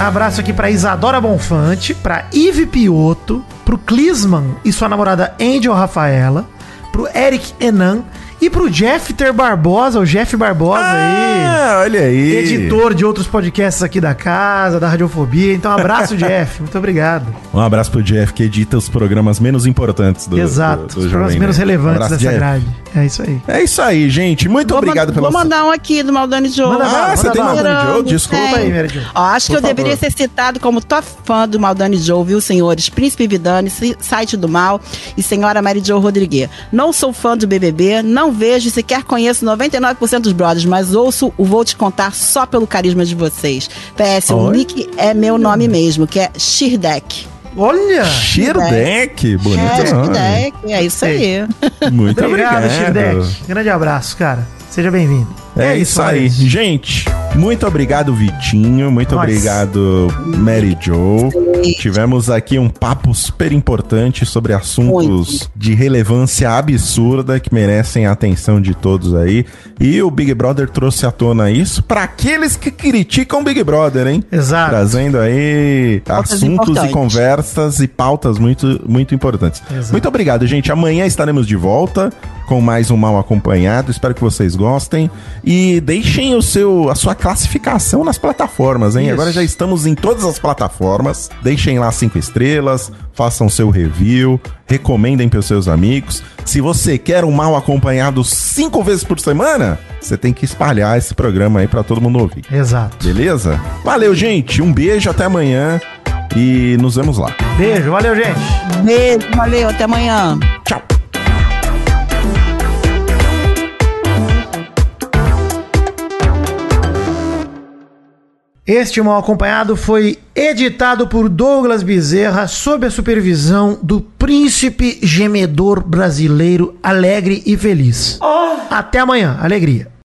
Abraço aqui pra Isadora Bonfante, pra Ive Pioto, pro Clisman e sua namorada Angel Rafaela, pro Eric Enan e pro Jeffter Barbosa, o Jeff Barbosa aí. Ah, olha aí. Editor de outros podcasts aqui da casa, da Radiofobia. Então, abraço, Jeff. Muito obrigado. Um abraço pro Jeff, que edita os programas menos importantes do Exato. do- do Os programas Jovem menos. Um relevantes abraço, dessa Jeff. grade. É isso aí. É isso aí, gente. Muito Vou obrigado pela Vou mandar um aqui do Maldani Joe. Manda bala, Ah, você manda tem. Maldani Joe? Desculpa Tem. aí, Mary Jo. Ó, acho que Por eu deveria favor. ser citado como top fã do Maldani Joe, viu, senhores? Príncipe Vidani, si- site do mal e senhora Mary Jo Rodrigues. Não sou fã do BBB, não vejo e sequer conheço 99% dos brothers, mas ouço o Vou Te Contar só pelo carisma de vocês. PS, o nick é meu nome mesmo, que é Shirdek. Olha! Shirdeck, bonito É, nome. Shirdek, é isso aí. Muito Obrigado, obrigado. Shirdeck. Grande abraço, cara. Seja bem-vindo. É, isso aí. Maurício. Gente, muito obrigado, Vitinho. Muito Nós. obrigado, Mary Jo. Tivemos aqui um papo super importante sobre assuntos de relevância absurda que merecem a atenção de todos aí. E o Big Brother trouxe à tona isso para aqueles que criticam o Big Brother, hein? Exato. Trazendo aí Pautas assuntos e importantes. conversas e pautas muito, muito importantes. Exato. Muito obrigado, gente. Amanhã estaremos de volta com mais um Mal Acompanhado. Espero que vocês gostem. E deixem o seu, a sua classificação nas plataformas, hein? Isso. Agora já estamos em todas as plataformas. Deixem lá cinco estrelas, façam seu review, recomendem para os seus amigos. Se você quer um Mal Acompanhado cinco vezes por semana, você tem que espalhar esse programa aí para todo mundo ouvir. Exato. Beleza? Valeu, gente. Um beijo, até amanhã. E nos vemos lá. Beijo, valeu, gente. Beijo, valeu, até amanhã. Tchau. Este Mal Acompanhado foi editado por Douglas Bezerra sob a supervisão do príncipe gemedor brasileiro alegre e feliz. Até amanhã, alegria.